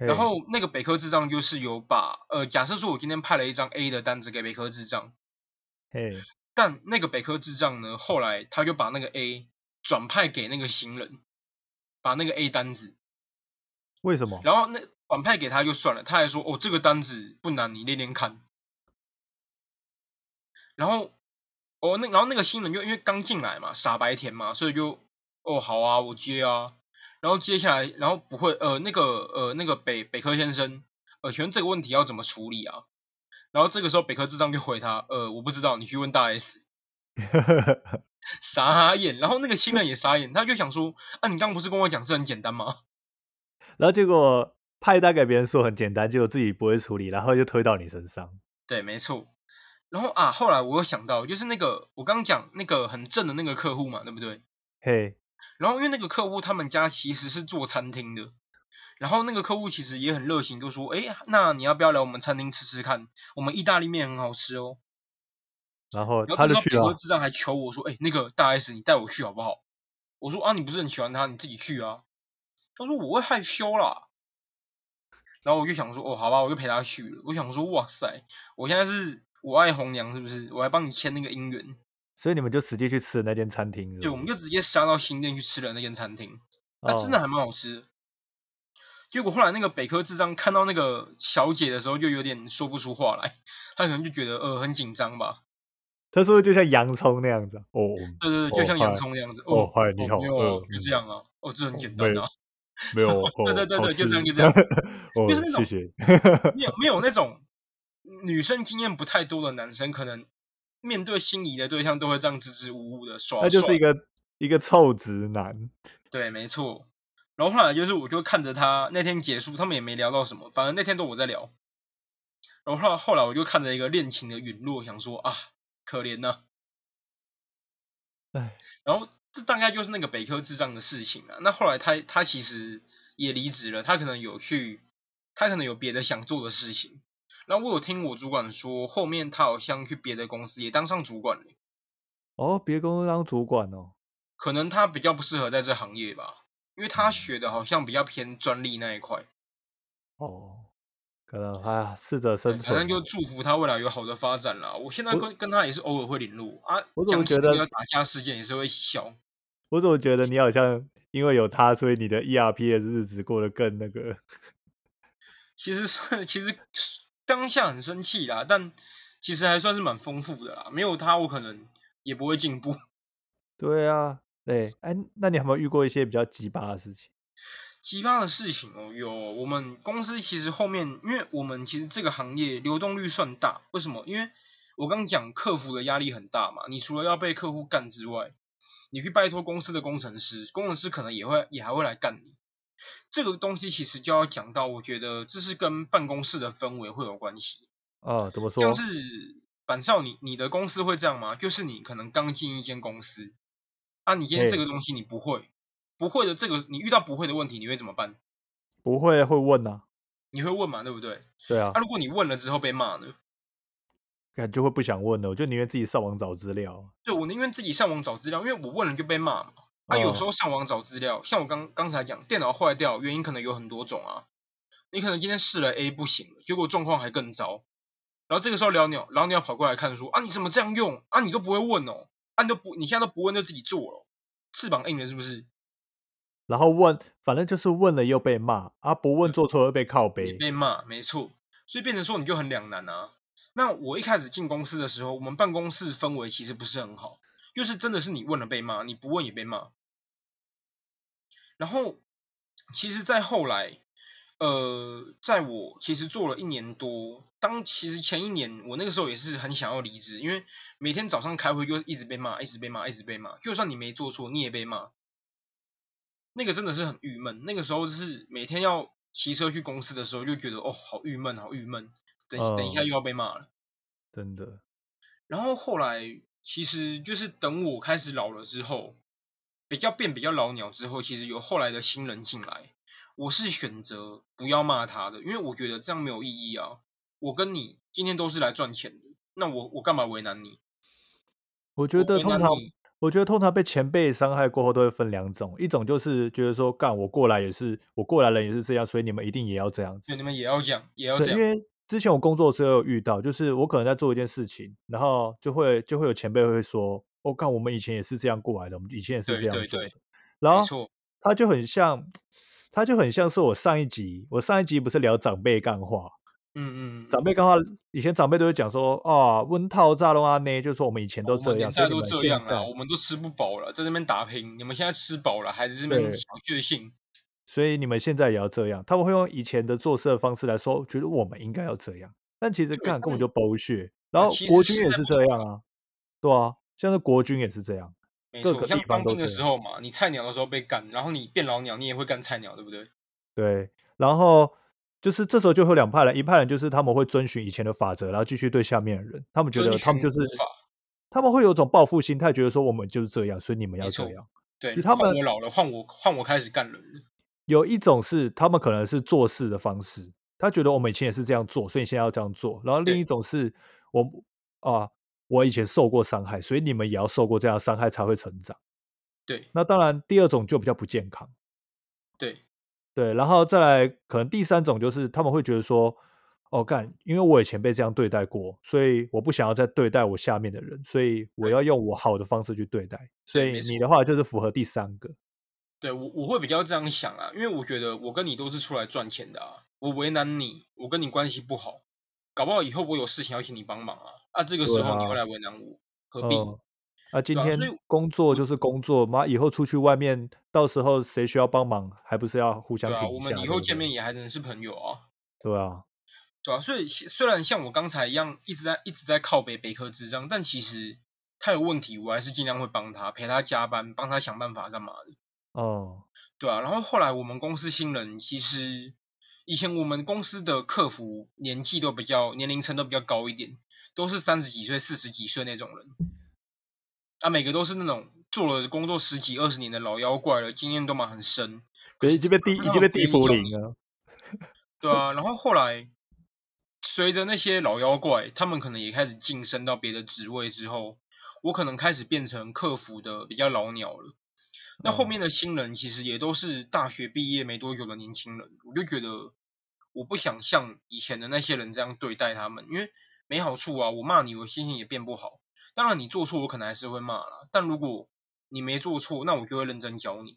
然后那个北科智障就是有把呃，假设说我今天派了一张 A 的单子给北科智障，嘿，但那个北科智障呢，后来他就把那个 A 转派给那个行人，把那个 A 单子，为什么？然后那转派给他就算了，他还说哦这个单子不难，你练练看。然后哦那然后那个新人就因为刚进来嘛，傻白甜嘛，所以就哦好啊我接啊，然后接下来然后不会呃那个呃那个北北科先生，呃请问这个问题要怎么处理啊？然后这个时候北科智障就回他，呃我不知道，你去问大 S。傻眼，然后那个新人也傻眼，他就想说，啊，你刚不是跟我讲这很简单吗？然后结果派单给别人说很简单，结果自己不会处理，然后就推到你身上。对，没错。然后啊，后来我又想到，就是那个我刚刚讲那个很正的那个客户嘛，对不对？嘿，然后因为那个客户他们家其实是做餐厅的，然后那个客户其实也很热情，就说，哎，那你要不要来我们餐厅吃吃看？我们意大利面很好吃哦。然后他就去了。然后智障还求我说，哎，那个大 S 你带我去好不好？我说啊，你不是很喜欢他，你自己去啊。他说我会害羞啦。然后我就想说，哦，好吧，我就陪他去了。我想说，哇塞，我现在是我爱红娘是不是？我还帮你签那个姻缘。所以你们就直接去吃的那间餐厅是不是，对，我们就直接杀到新店去吃了那间餐厅，那、真的哦还蛮好吃的。结果后来那个北科智障看到那个小姐的时候，就有点说不出话来，他可能就觉得呃很紧张吧。他说就像洋葱那样子啊，哦，对对对，就像洋葱那样子。哦，嗨，你好，没有啊，就这样啊。哦，这很简单啊。没有，对对对对，就这样就这样。哦，就是那种谢谢。没有没有那种女生经验不太多的男生，可能面对心仪的对象都会这样支支吾吾的耍。他就是一个一个臭直男。对，没错。然后后来就是，我就看着他那天结束，他们也没聊到什么，反正那天都我在聊。然后后后来我就看着一个恋情的陨落，想说啊，可怜呐。哎，然后这大概就是那个北科智障的事情啊。那后来他他其实也离职了，他可能有去，他可能有别的想做的事情。然后我有听我主管说，后面他好像去别的公司也当上主管了。哦，别公司当主管哦。可能他比较不适合在这行业吧，因为他学的好像比较偏专利那一块。哦。可能哎，试着生存。反正就祝福他未来有好的发展啦。我现在跟跟他也是偶尔会联络啊。我怎么觉得打架事件也是会笑？我怎么觉得你好像因为有他，所以你的 ERP 的日子过得更那个？其实是其实当下很生气啦，但其实还算是蛮丰富的啦。没有他，我可能也不会进步。对啊，对，哎，那你有没有遇过一些比较鸡巴的事情？奇葩的事情哦，有我们公司其实后面，因为我们其实这个行业流动率算大，为什么？因为我刚讲客服的压力很大嘛，你除了要被客户干之外，你去拜托公司的工程师，工程师可能也会也还会来干你。这个东西其实就要讲到，我觉得这是跟办公室的氛围会有关系。啊，怎么说？像是板少，你你的公司会这样吗？就是你可能刚进一间公司，啊，你今天这个东西你不会。不会的，这个你遇到不会的问题，你会怎么办？不会会问呐，你会问嘛，对不对？对啊。那如果你问了之后被骂呢？感觉会不想问了，我就宁愿自己上网找资料。对，我宁愿自己上网找资料，因为我问了就被骂嘛。啊，有时候上网找资料，像我刚刚才讲，电脑坏掉，原因可能有很多种啊。你可能今天试了 A 不行，结果状况还更糟。然后这个时候老鸟老鸟跑过来看书啊，你怎么这样用？啊，你都不会问哦？啊，你都不，你现在都不问就自己做了，翅膀硬了是不是？然后问，反正就是问了又被骂，啊不问做错又被靠背，被骂，没错，所以变成说你就很两难啊。那我一开始进公司的时候，我们办公室氛围其实不是很好，就是真的是你问了被骂，你不问也被骂。然后，其实，在后来，呃，在我其实做了一年多，当其实前一年我那个时候也是很想要离职，因为每天早上开会就一直被骂，一直被骂，一直被骂，就算你没做错，你也被骂。那个真的是很郁闷，那个时候就是每天要骑车去公司的时候，就觉得哦，好郁闷，好郁闷。等等一下又要被骂了，真的。然后后来其实就是等我开始老了之后，比较变比较老鸟之后，其实有后来的新人进来，我是选择不要骂他的，因为我觉得这样没有意义啊。我跟你今天都是来赚钱的，那我我干嘛为难你？我觉得通常。我觉得通常被前辈伤害过后都会分两种，一种就是觉得说干我过来也是我过来人也是这样，所以你们一定也要这样子，你们也要讲也要这样。因为之前我工作的时候有遇到，就是我可能在做一件事情，然后就会就会有前辈会说，我看我们以前也是这样过来的，我们以前也是这样做的。然后他就很像，他就很像是我上一集，我上一集不是聊长辈干话。嗯嗯，长辈干话以前长辈都会讲说啊，温套炸龙啊呢，就是说我们以前都这样，现在都这样啊，我们都吃不饱了，在那边打拼，你们现在吃饱了，还在这边小确幸，所以你们现在也要这样。他们会用以前的做事的方式来说，觉得我们应该要这样，但其实干根本就剥削。然后国军也是这样啊，对啊，像是国军也是这样，各个地方都的时候嘛，你菜鸟的时候被干，然后你变老鸟，你也会干菜鸟，对不对？对，然后。就是这时候就会有两派人，一派人就是他们会遵循以前的法则，然后继续对下面的人，他们觉得他们就是，他们会有种报复心态，觉得说我们就是这样，所以你们要这样。对，他们我老了，换我换我开始干人。有一种是他们可能是做事的方式，他觉得我们以前也是这样做，所以现在要这样做。然后另一种是我啊，我以前受过伤害，所以你们也要受过这样伤害才会成长。对，那当然第二种就比较不健康。对。对，然后再来，可能第三种就是他们会觉得说，哦，干，因为我以前被这样对待过，所以我不想要再对待我下面的人，所以我要用我好的方式去对待。所以你的话就是符合第三个。对我我会比较这样想啊，因为我觉得我跟你都是出来赚钱的啊，我为难你，我跟你关系不好，搞不好以后我有事情要请你帮忙啊，啊这个时候你会来为难我，何必？啊，今天工作就是工作，妈以后出去外面，到时候谁需要帮忙，还不是要互相挺一下？我们以后见面也还能是朋友啊。对啊，对啊，所以虽然像我刚才一样一直在一直在靠北北科智障，但其实他有问题，我还是尽量会帮他，陪他加班，帮他想办法干嘛的。哦，对啊，然后后来我们公司新人，其实以前我们公司的客服年纪都比较年龄层都比较高一点，都是三十几岁、四十几岁那种人，啊，每个都是那种做了工作十几二十年的老妖怪了，经验都蛮很深，已经被地已经被地府领了。对啊，然后后来随着那些老妖怪，他们可能也开始晋升到别的职位之后，我可能开始变成客服的比较老鸟了。那后面的新人其实也都是大学毕业没多久的年轻人，我就觉得我不想像以前的那些人这样对待他们，因为没好处啊。我骂你，我心情也变不好。当然你做错，我可能还是会骂啦。但如果你没做错，那我就会认真教你。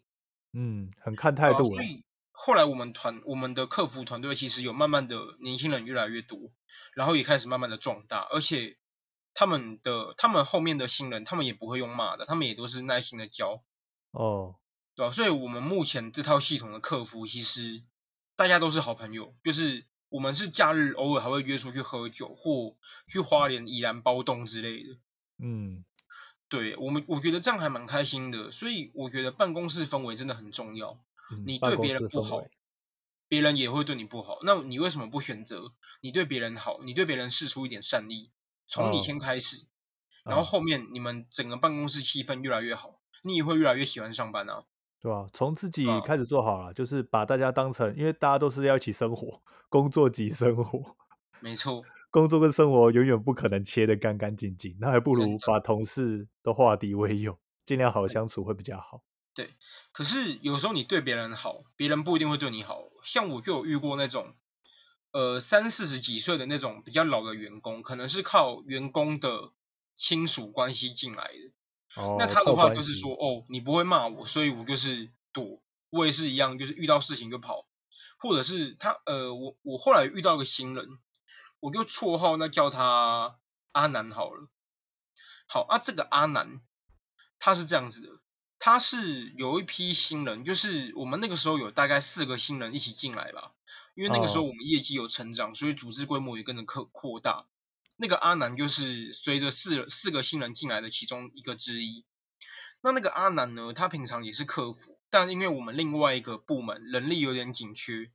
嗯，很看态度。所以后来我们团我们的客服团队其实有慢慢的年轻人越来越多，然后也开始慢慢的壮大，而且他们的他们后面的新人，他们也不会用骂的，他们也都是耐心的教。哦，对吧？所以，我们目前这套系统的客服，其实大家都是好朋友。就是我们是假日偶尔还会约出去喝酒，或去花莲宜兰包栋之类的。嗯，对我们，我觉得这样还蛮开心的。所以，我觉得办公室氛围真的很重要。你对别人不好，别人也会对你不好。那你为什么不选择你对别人好？你对别人试出一点善意，从你先开始，然后后面你们整个办公室气氛越来越好。你也会越来越喜欢上班啊，对吧？从自己开始做好了，就是把大家当成，因为大家都是要一起生活，工作及生活，没错，工作跟生活永远不可能切得干干净净，那还不如把同事都化敌为友，尽量好相处会比较好。对，可是有时候你对别人好，别人不一定会对你好。像我就有遇过那种，呃，三四十几岁的那种比较老的员工，可能是靠员工的亲属关系进来的。那他的话就是说，哦，你不会骂我，所以我就是躲。我也是一样，就是遇到事情就跑，或者是他，呃，我我后来遇到个新人，我就绰号那叫他阿南好了。好啊，这个阿南他是这样子的，他是有一批新人，就是我们那个时候有大概四个新人一起进来吧，因为那个时候我们业绩有成长，所以组织规模也跟着扩扩大。那个阿南就是随着四四个新人进来的其中一个之一。那那个阿南呢，他平常也是客服，但因为我们另外一个部门人力有点紧缺，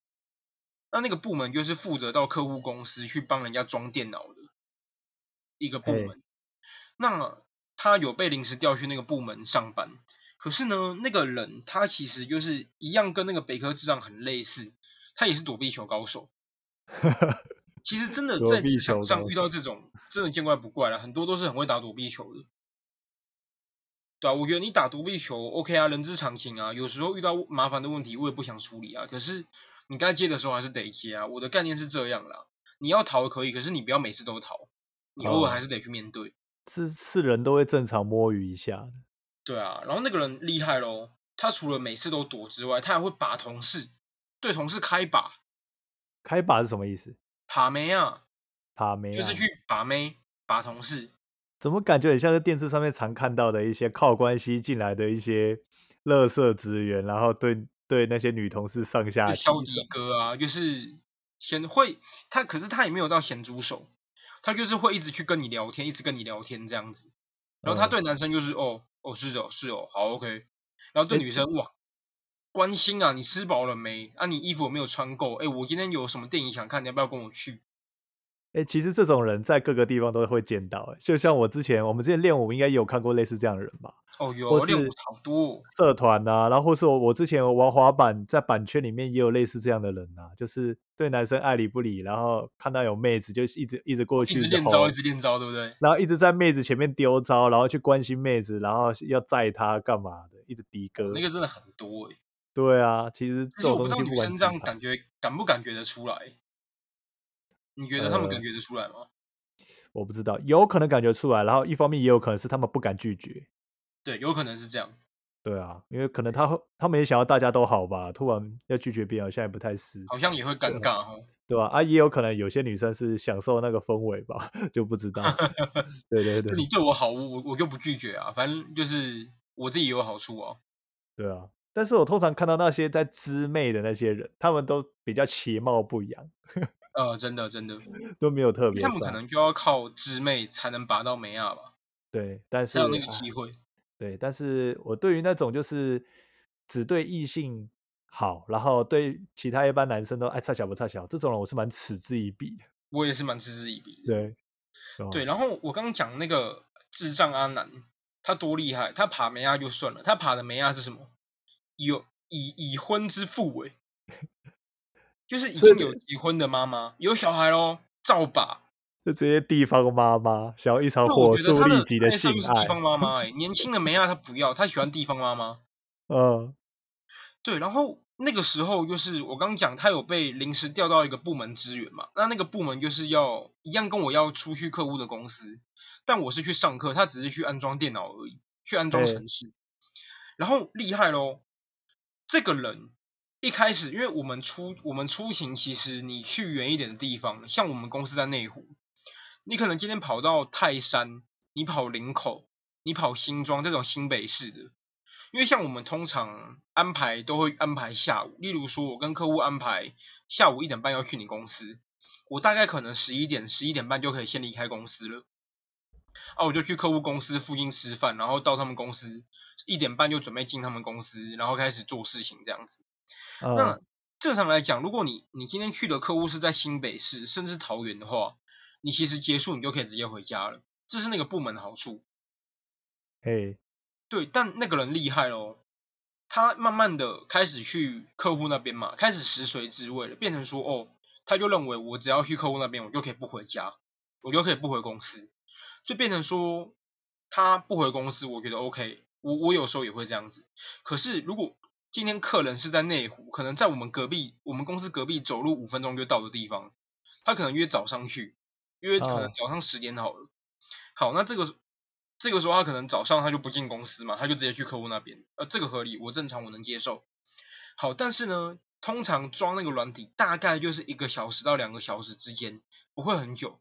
那那个部门就是负责到客户公司去帮人家装电脑的一个部门。那他有被临时调去那个部门上班，可是呢，那个人他其实就是一样跟那个北科智障很类似，他也是躲避球高手。其实真的在职场上遇到这种，真的见怪不怪了。很多都是很会打躲避球的，对啊，我觉得你打躲避球 OK 啊，人之常情啊。有时候遇到麻烦的问题，我也不想处理啊。可是你该接的时候还是得接啊。我的概念是这样啦，你要逃可以，可是你不要每次都逃，你偶尔还是得去面对。是是人都会正常摸鱼一下的。对啊，然后那个人厉害喽，他除了每次都躲之外，他还会把同事对同事开把。开把是什么意思？把妹啊，把妹就是去把妹，把同事。怎么感觉很像是电视上面常看到的一些靠关系进来的一些乐色职员，然后对对那些女同事上下削底哥啊，就是先会他，可是他也没有到咸猪手，他就是会一直去跟你聊天，一直跟你聊天这样子。然后他对男生就是哦哦是哦是哦好 OK，然后对女生哇。关心啊，你吃饱了没？啊，你衣服有没有穿够？哎，我今天有什么电影想看，你要不要跟我去？哎，其实这种人在各个地方都会见到。哎，就像我之前，我们之前练舞应该也有看过类似这样的人吧？哦，有练舞好多社团呐，然后或是我我之前玩滑板，在板圈里面也有类似这样的人呐，就是对男生爱理不理，然后看到有妹子就一直一直过去，一直练招，一直练招，对不对？然后一直在妹子前面丢招，然后去关心妹子，然后要载她干嘛的，一直低歌。那个真的很多哎。对啊，其实这我不女生这样感觉感不感觉得出来？你觉得他们感觉得出来吗？我不知道，有可能感觉出来，然后一方面也有可能是他们不敢拒绝。对，有可能是这样。对啊，因为可能他会他们也想要大家都好吧，突然要拒绝别人，好像也不太是，好像也会尴尬哈。对吧？啊，也有可能有些女生是享受那个氛围吧，就不知道。对对对，你对我好，我我就不拒绝啊，反正就是我自己也有好处啊。对啊，但是我通常看到那些在知妹的那些人，他们都比较其貌不扬。呃，真的真的都没有特别，他们可能就要靠知妹才能拔到梅亚吧？对，但是才有那个机会。对，但是我对于那种就是只对异性好，然后对其他一般男生都爱差小不差小这种人，我是蛮嗤之以鼻的。我也是蛮嗤之以鼻的。对，对。然后我刚刚讲那个智障阿南，他多厉害，他爬梅亚就算了，他爬的梅亚是什么？有已已婚之父哎，就是已经有结婚的妈妈，有小孩喽，照把。就这些地方妈妈想要一场火速立即的性爱，地方妈妈哎，年轻的梅亚她不要，她喜欢地方妈妈。嗯，对，然后那个时候就是我刚讲，他有被临时调到一个部门支援嘛，那那个部门就是要一样跟我要出去客户的公司，但我是去上课，他只是去安装电脑而已，去安装程式。然后厉害喽，这个人一开始因为我们出我们出行，其实你去远一点的地方，像我们公司在内湖。你可能今天跑到泰山，你跑林口，你跑新庄这种新北市的，因为像我们通常安排都会安排下午，例如说我跟客户安排下午一点半要去你公司，我大概可能十一点十一点半就可以先离开公司了，啊，我就去客户公司附近吃饭，然后到他们公司一点半就准备进他们公司，然后开始做事情这样子。那正常来讲，如果你你今天去的客户是在新北市甚至桃园的话，你其实结束，你就可以直接回家了，这是那个部门的好处。嘿，对，但那个人厉害喽，他慢慢的开始去客户那边嘛，开始食髓知味了，变成说哦，他就认为我只要去客户那边，我就可以不回家，我就可以不回公司，所以变成说他不回公司，我觉得 OK，我我有时候也会这样子。可是如果今天客人是在内湖，可能在我们隔壁，我们公司隔壁走路五分钟就到的地方，他可能约早上去。约可能早上十点好了，好，那这个这个时候他可能早上他就不进公司嘛，他就直接去客户那边，呃，这个合理，我正常我能接受。好，但是呢，通常装那个软体大概就是一个小时到两个小时之间，不会很久。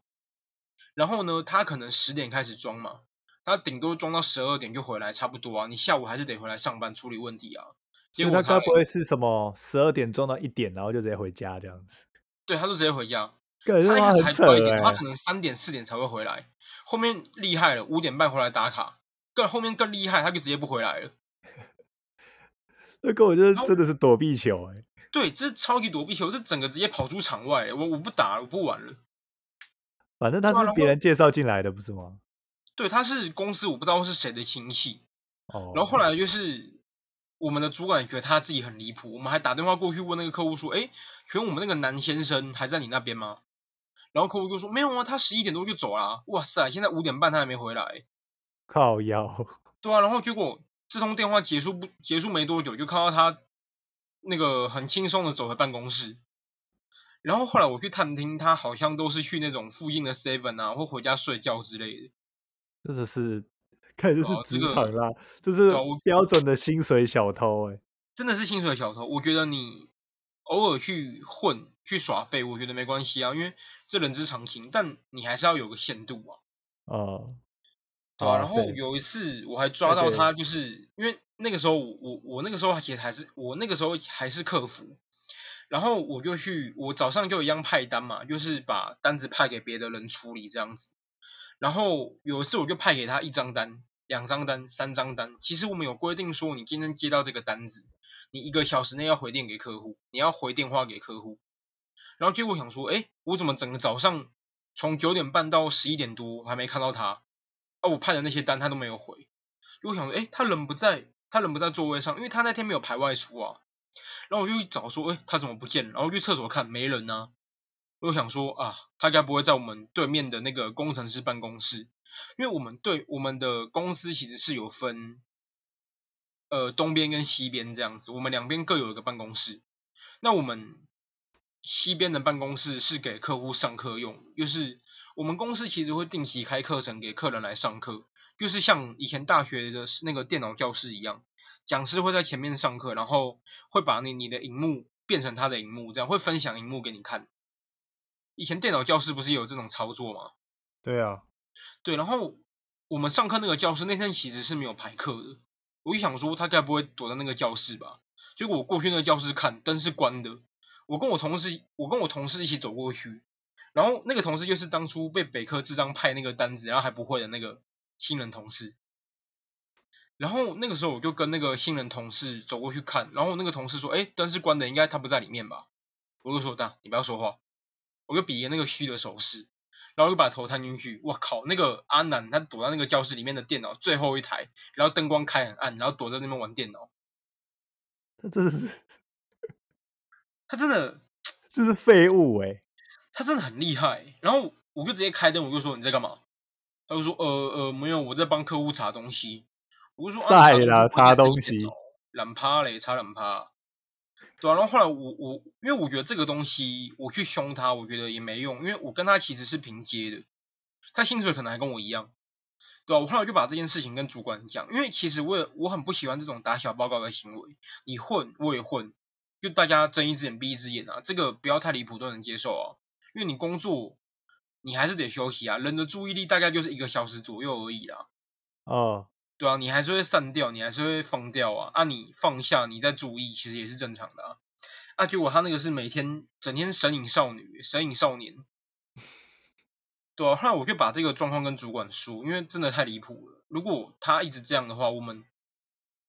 然后呢，他可能十点开始装嘛，他顶多装到十二点就回来，差不多啊。你下午还是得回来上班处理问题啊。结果他该不会是什么十二点装到一点，然后就直接回家这样子？对，他就直接回家。他一开始还早一点，他可能三点四点才会回来，后面厉害了，五点半回来打卡，更后面更厉害，他就直接不回来了。那个我觉得真的是躲避球哎，对，这是超级躲避球，这整个直接跑出场外，我我不打了，我不玩了。反正他是别人介绍进来的，不是吗？对，他是公司，我不知道是谁的亲戚。哦。然后后来就是我们的主管觉得他自己很离谱，我们还打电话过去问那个客户说：“哎，请问我们那个男先生还在你那边吗？”然后客户就说没有啊，他十一点多就走了。哇塞，现在五点半他还没回来，靠腰。对啊，然后结果这通电话结束不结束没多久，就看到他那个很轻松的走回办公室。然后后来我去探听，他好像都是去那种附近的 seven 啊，或回家睡觉之类的。真的是，看就是职场啦，这是标准的薪水小偷哎，真的是薪水小偷。我觉得你偶尔去混去耍废，我觉得没关系啊，因为。这人之常情，但你还是要有个限度啊。哦，对啊。然后有一次我还抓到他，就是因为那个时候我我那个时候其实还是我那个时候还是客服，然后我就去我早上就一样派单嘛，就是把单子派给别的人处理这样子。然后有一次我就派给他一张单、两张单、三张单。其实我们有规定说，你今天接到这个单子，你一个小时内要回电给客户，你要回电话给客户。然后结果想说，哎，我怎么整个早上从九点半到十一点多还没看到他？啊，我派的那些单他都没有回。就想说，哎，他人不在，他人不在座位上，因为他那天没有排外出啊。然后我就去找说，哎，他怎么不见了？然后去厕所看，没人呢。我想说，啊，他该不会在我们对面的那个工程师办公室？因为我们对我们的公司其实是有分，呃，东边跟西边这样子，我们两边各有一个办公室。那我们。西边的办公室是给客户上课用，就是我们公司其实会定期开课程给客人来上课，就是像以前大学的那个电脑教室一样，讲师会在前面上课，然后会把你你的荧幕变成他的荧幕，这样会分享荧幕给你看。以前电脑教室不是有这种操作吗？对啊，对，然后我们上课那个教室那天其实是没有排课的，我就想说他该不会躲在那个教室吧？结果我过去那个教室看，灯是关的。我跟我同事，我跟我同事一起走过去，然后那个同事就是当初被北科智障派那个单子，然后还不会的那个新人同事。然后那个时候我就跟那个新人同事走过去看，然后那个同事说：“哎，灯是关的，应该他不在里面吧？”我就说：“大，你不要说话。”我就比那个虚的手势，然后就把头探进去。我靠，那个阿南他躲在那个教室里面的电脑最后一台，然后灯光开很暗，然后躲在那边玩电脑。他真的是，他真的 这是废物哎、他真的很厉害。然后我就直接开灯，我就说你在干嘛？他就说呃呃没有，我在帮客户查东西。我就说啊晒啦查东西查西，懒趴嘞，擦懒趴。对啊，然后后来我我因为我觉得这个东西我去凶他，我觉得也没用，因为我跟他其实是平接的，他薪水可能还跟我一样。对啊，我后来就把这件事情跟主管讲，因为其实我也我很不喜欢这种打小报告的行为，你混我也混，就大家睁一只眼闭一只眼啊，这个不要太离谱都能接受啊，因为你工作你还是得休息啊，人的注意力大概就是一个小时左右而已啦，哦，对啊，你还是会散掉，你还是会放掉啊，啊你放下你再注意，其实也是正常的啊，啊结果他那个是每天整天神隐少女，神隐少年。对啊，后来我就把这个状况跟主管说，因为真的太离谱了。如果他一直这样的话，我们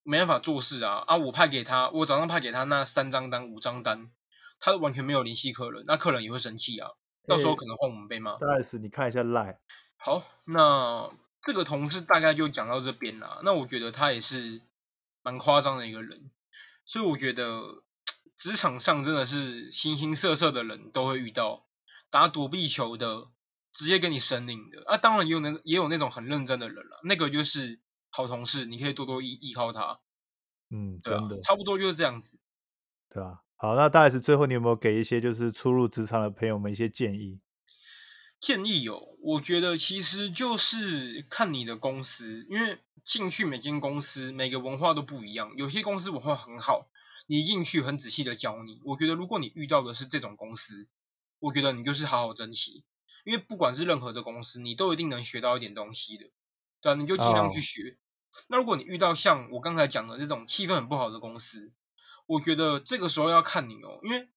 没办法做事啊啊！我派给他，我早上派给他那三张单、五张单，他完全没有联系客人，那客人也会生气啊。到时候可能换我们被骂。大概是你看一下赖，好，那这个同事大概就讲到这边啦。那我觉得他也是蛮夸张的一个人，所以我觉得职场上真的是形形色色的人都会遇到，打躲避球的，直接跟你神领的啊。当然也有那也有那种很认真的人了，那个就是好同事，你可以多多依依靠他。嗯，对啊真的，，差不多就是这样子。对啊。好，那大概是最后你有没有给一些就是初入职场的朋友们一些建议？建议有，我觉得其实就是看你的公司，因为进去每间公司每个文化都不一样，有些公司文化很好，你一进去很仔细的教你。我觉得如果你遇到的是这种公司，我觉得你就是好好珍惜，因为不管是任何的公司，你都一定能学到一点东西的，对啊，你就尽量去哦学。那如果你遇到像我刚才讲的这种气氛很不好的公司，我觉得这个时候要看你哦，因为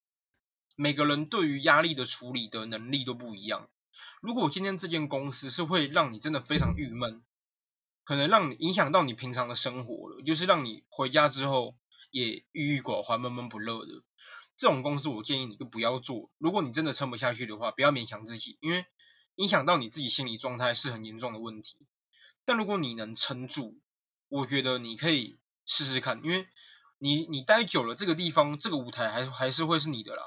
每个人对于压力的处理的能力都不一样。如果今天这间公司是会让你真的非常郁闷，可能让你影响到你平常的生活了，就是让你回家之后也郁郁寡欢、闷闷不乐的，这种公司我建议你就不要做。如果你真的撑不下去的话，不要勉强自己，因为影响到你自己心理状态是很严重的问题。但如果你能撑住，我觉得你可以试试看，因为你你待久了，这个地方这个舞台还是还是会是你的啦。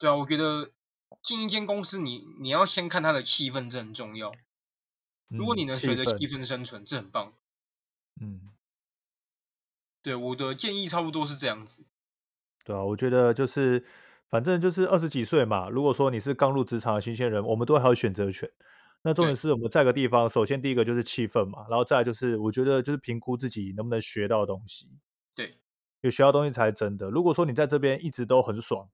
对啊，我觉得进一间公司你，你要先看它的气氛，这很重要。如果嗯你能随着气氛生存，这很棒。嗯，对，我的建议差不多是这样子。对啊，我觉得就是反正就是二十几岁嘛，如果说你是刚入职场的新鲜人，我们都还有选择权。那重点是我们在个地方，首先第一个就是气氛嘛，然后再来就是我觉得就是评估自己能不能学到东西，对，有学到东西才是真的。如果说你在这边一直都很爽，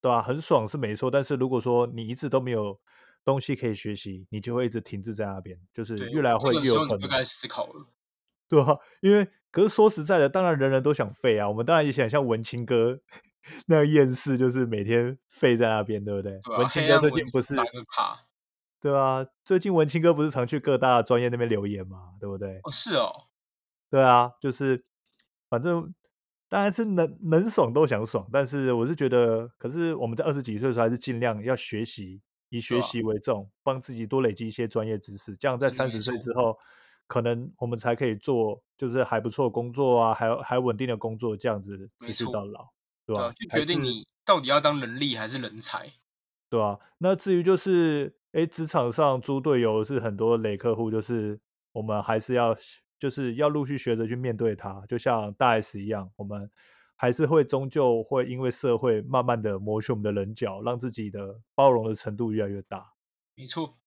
对吧、很爽是没错，但是如果说你一直都没有东西可以学习，你就会一直停滞在那边，就是，越来会这个越有可能。时候你就该思考了。对啊，因为可是说实在的，当然人人都想废啊。我们当然也想像文青哥 那样厌世，就是每天废在那边，对不对？文青哥最近不是打个卡。对啊？最近文青哥不是常去各大专业那边留言嘛，对不对？哦，是哦，对啊，就是反正当然是能能爽都想爽，但是我是觉得，可是我们在二十几岁的时候，还是尽量要学习，以学习为重，帮自己多累积一些专业知识，这样在三十岁之后，可能我们才可以做就是还不错工作啊，还有还稳定的工作，这样子持续到老，对吧、啊，就决定你到底要当人力还是人才。对啊，那至于就是，哎，职场上猪队友是很多累客户，就是我们还是要就是要陆续学着去面对它，就像大 S 一样，我们还是会终究会因为社会慢慢的磨去我们的棱角，让自己的包容的程度越来越大，没错，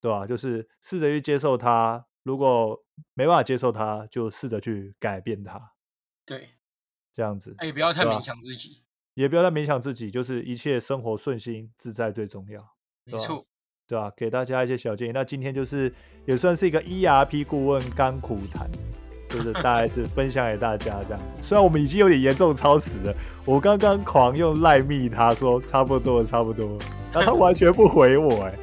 对吧、就是试着去接受它，如果没办法接受它，就试着去改变它。对，这样子，哎，不要太勉强自己，也不要太勉强自己，就是一切生活顺心自在最重要，没错，对吧？给大家一些小建议。那今天就是也算是一个 ERP 顾问甘苦谈，就是大概是分享给大家这样子。虽然我们已经有点严重超时了，我刚刚狂用赖密他说差不多了差不多了，然后他完全不回我、哎，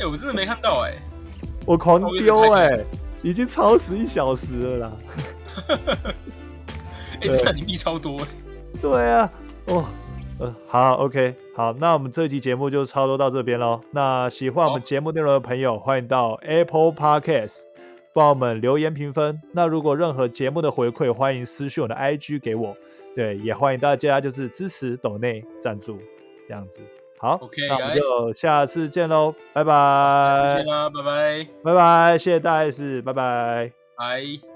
哎，我真的没看到哎，我狂丢哎、已经超时一小时了啦。哎，对真的你密超多哎，对啊，哦，呃，好，OK，好，那我们这期节目就差不多到这边喽。那喜欢我们好节目内容的朋友，欢迎到 Apple Podcast 帮我们留言评分。那如果任何节目的回馈，欢迎私讯我的 IG 给我。对，也欢迎大家就是支持抖内赞助这样子。好 OK，那我们就下次见喽，拜再拜见，啦，拜拜，拜拜，谢谢大 S，拜拜。拜。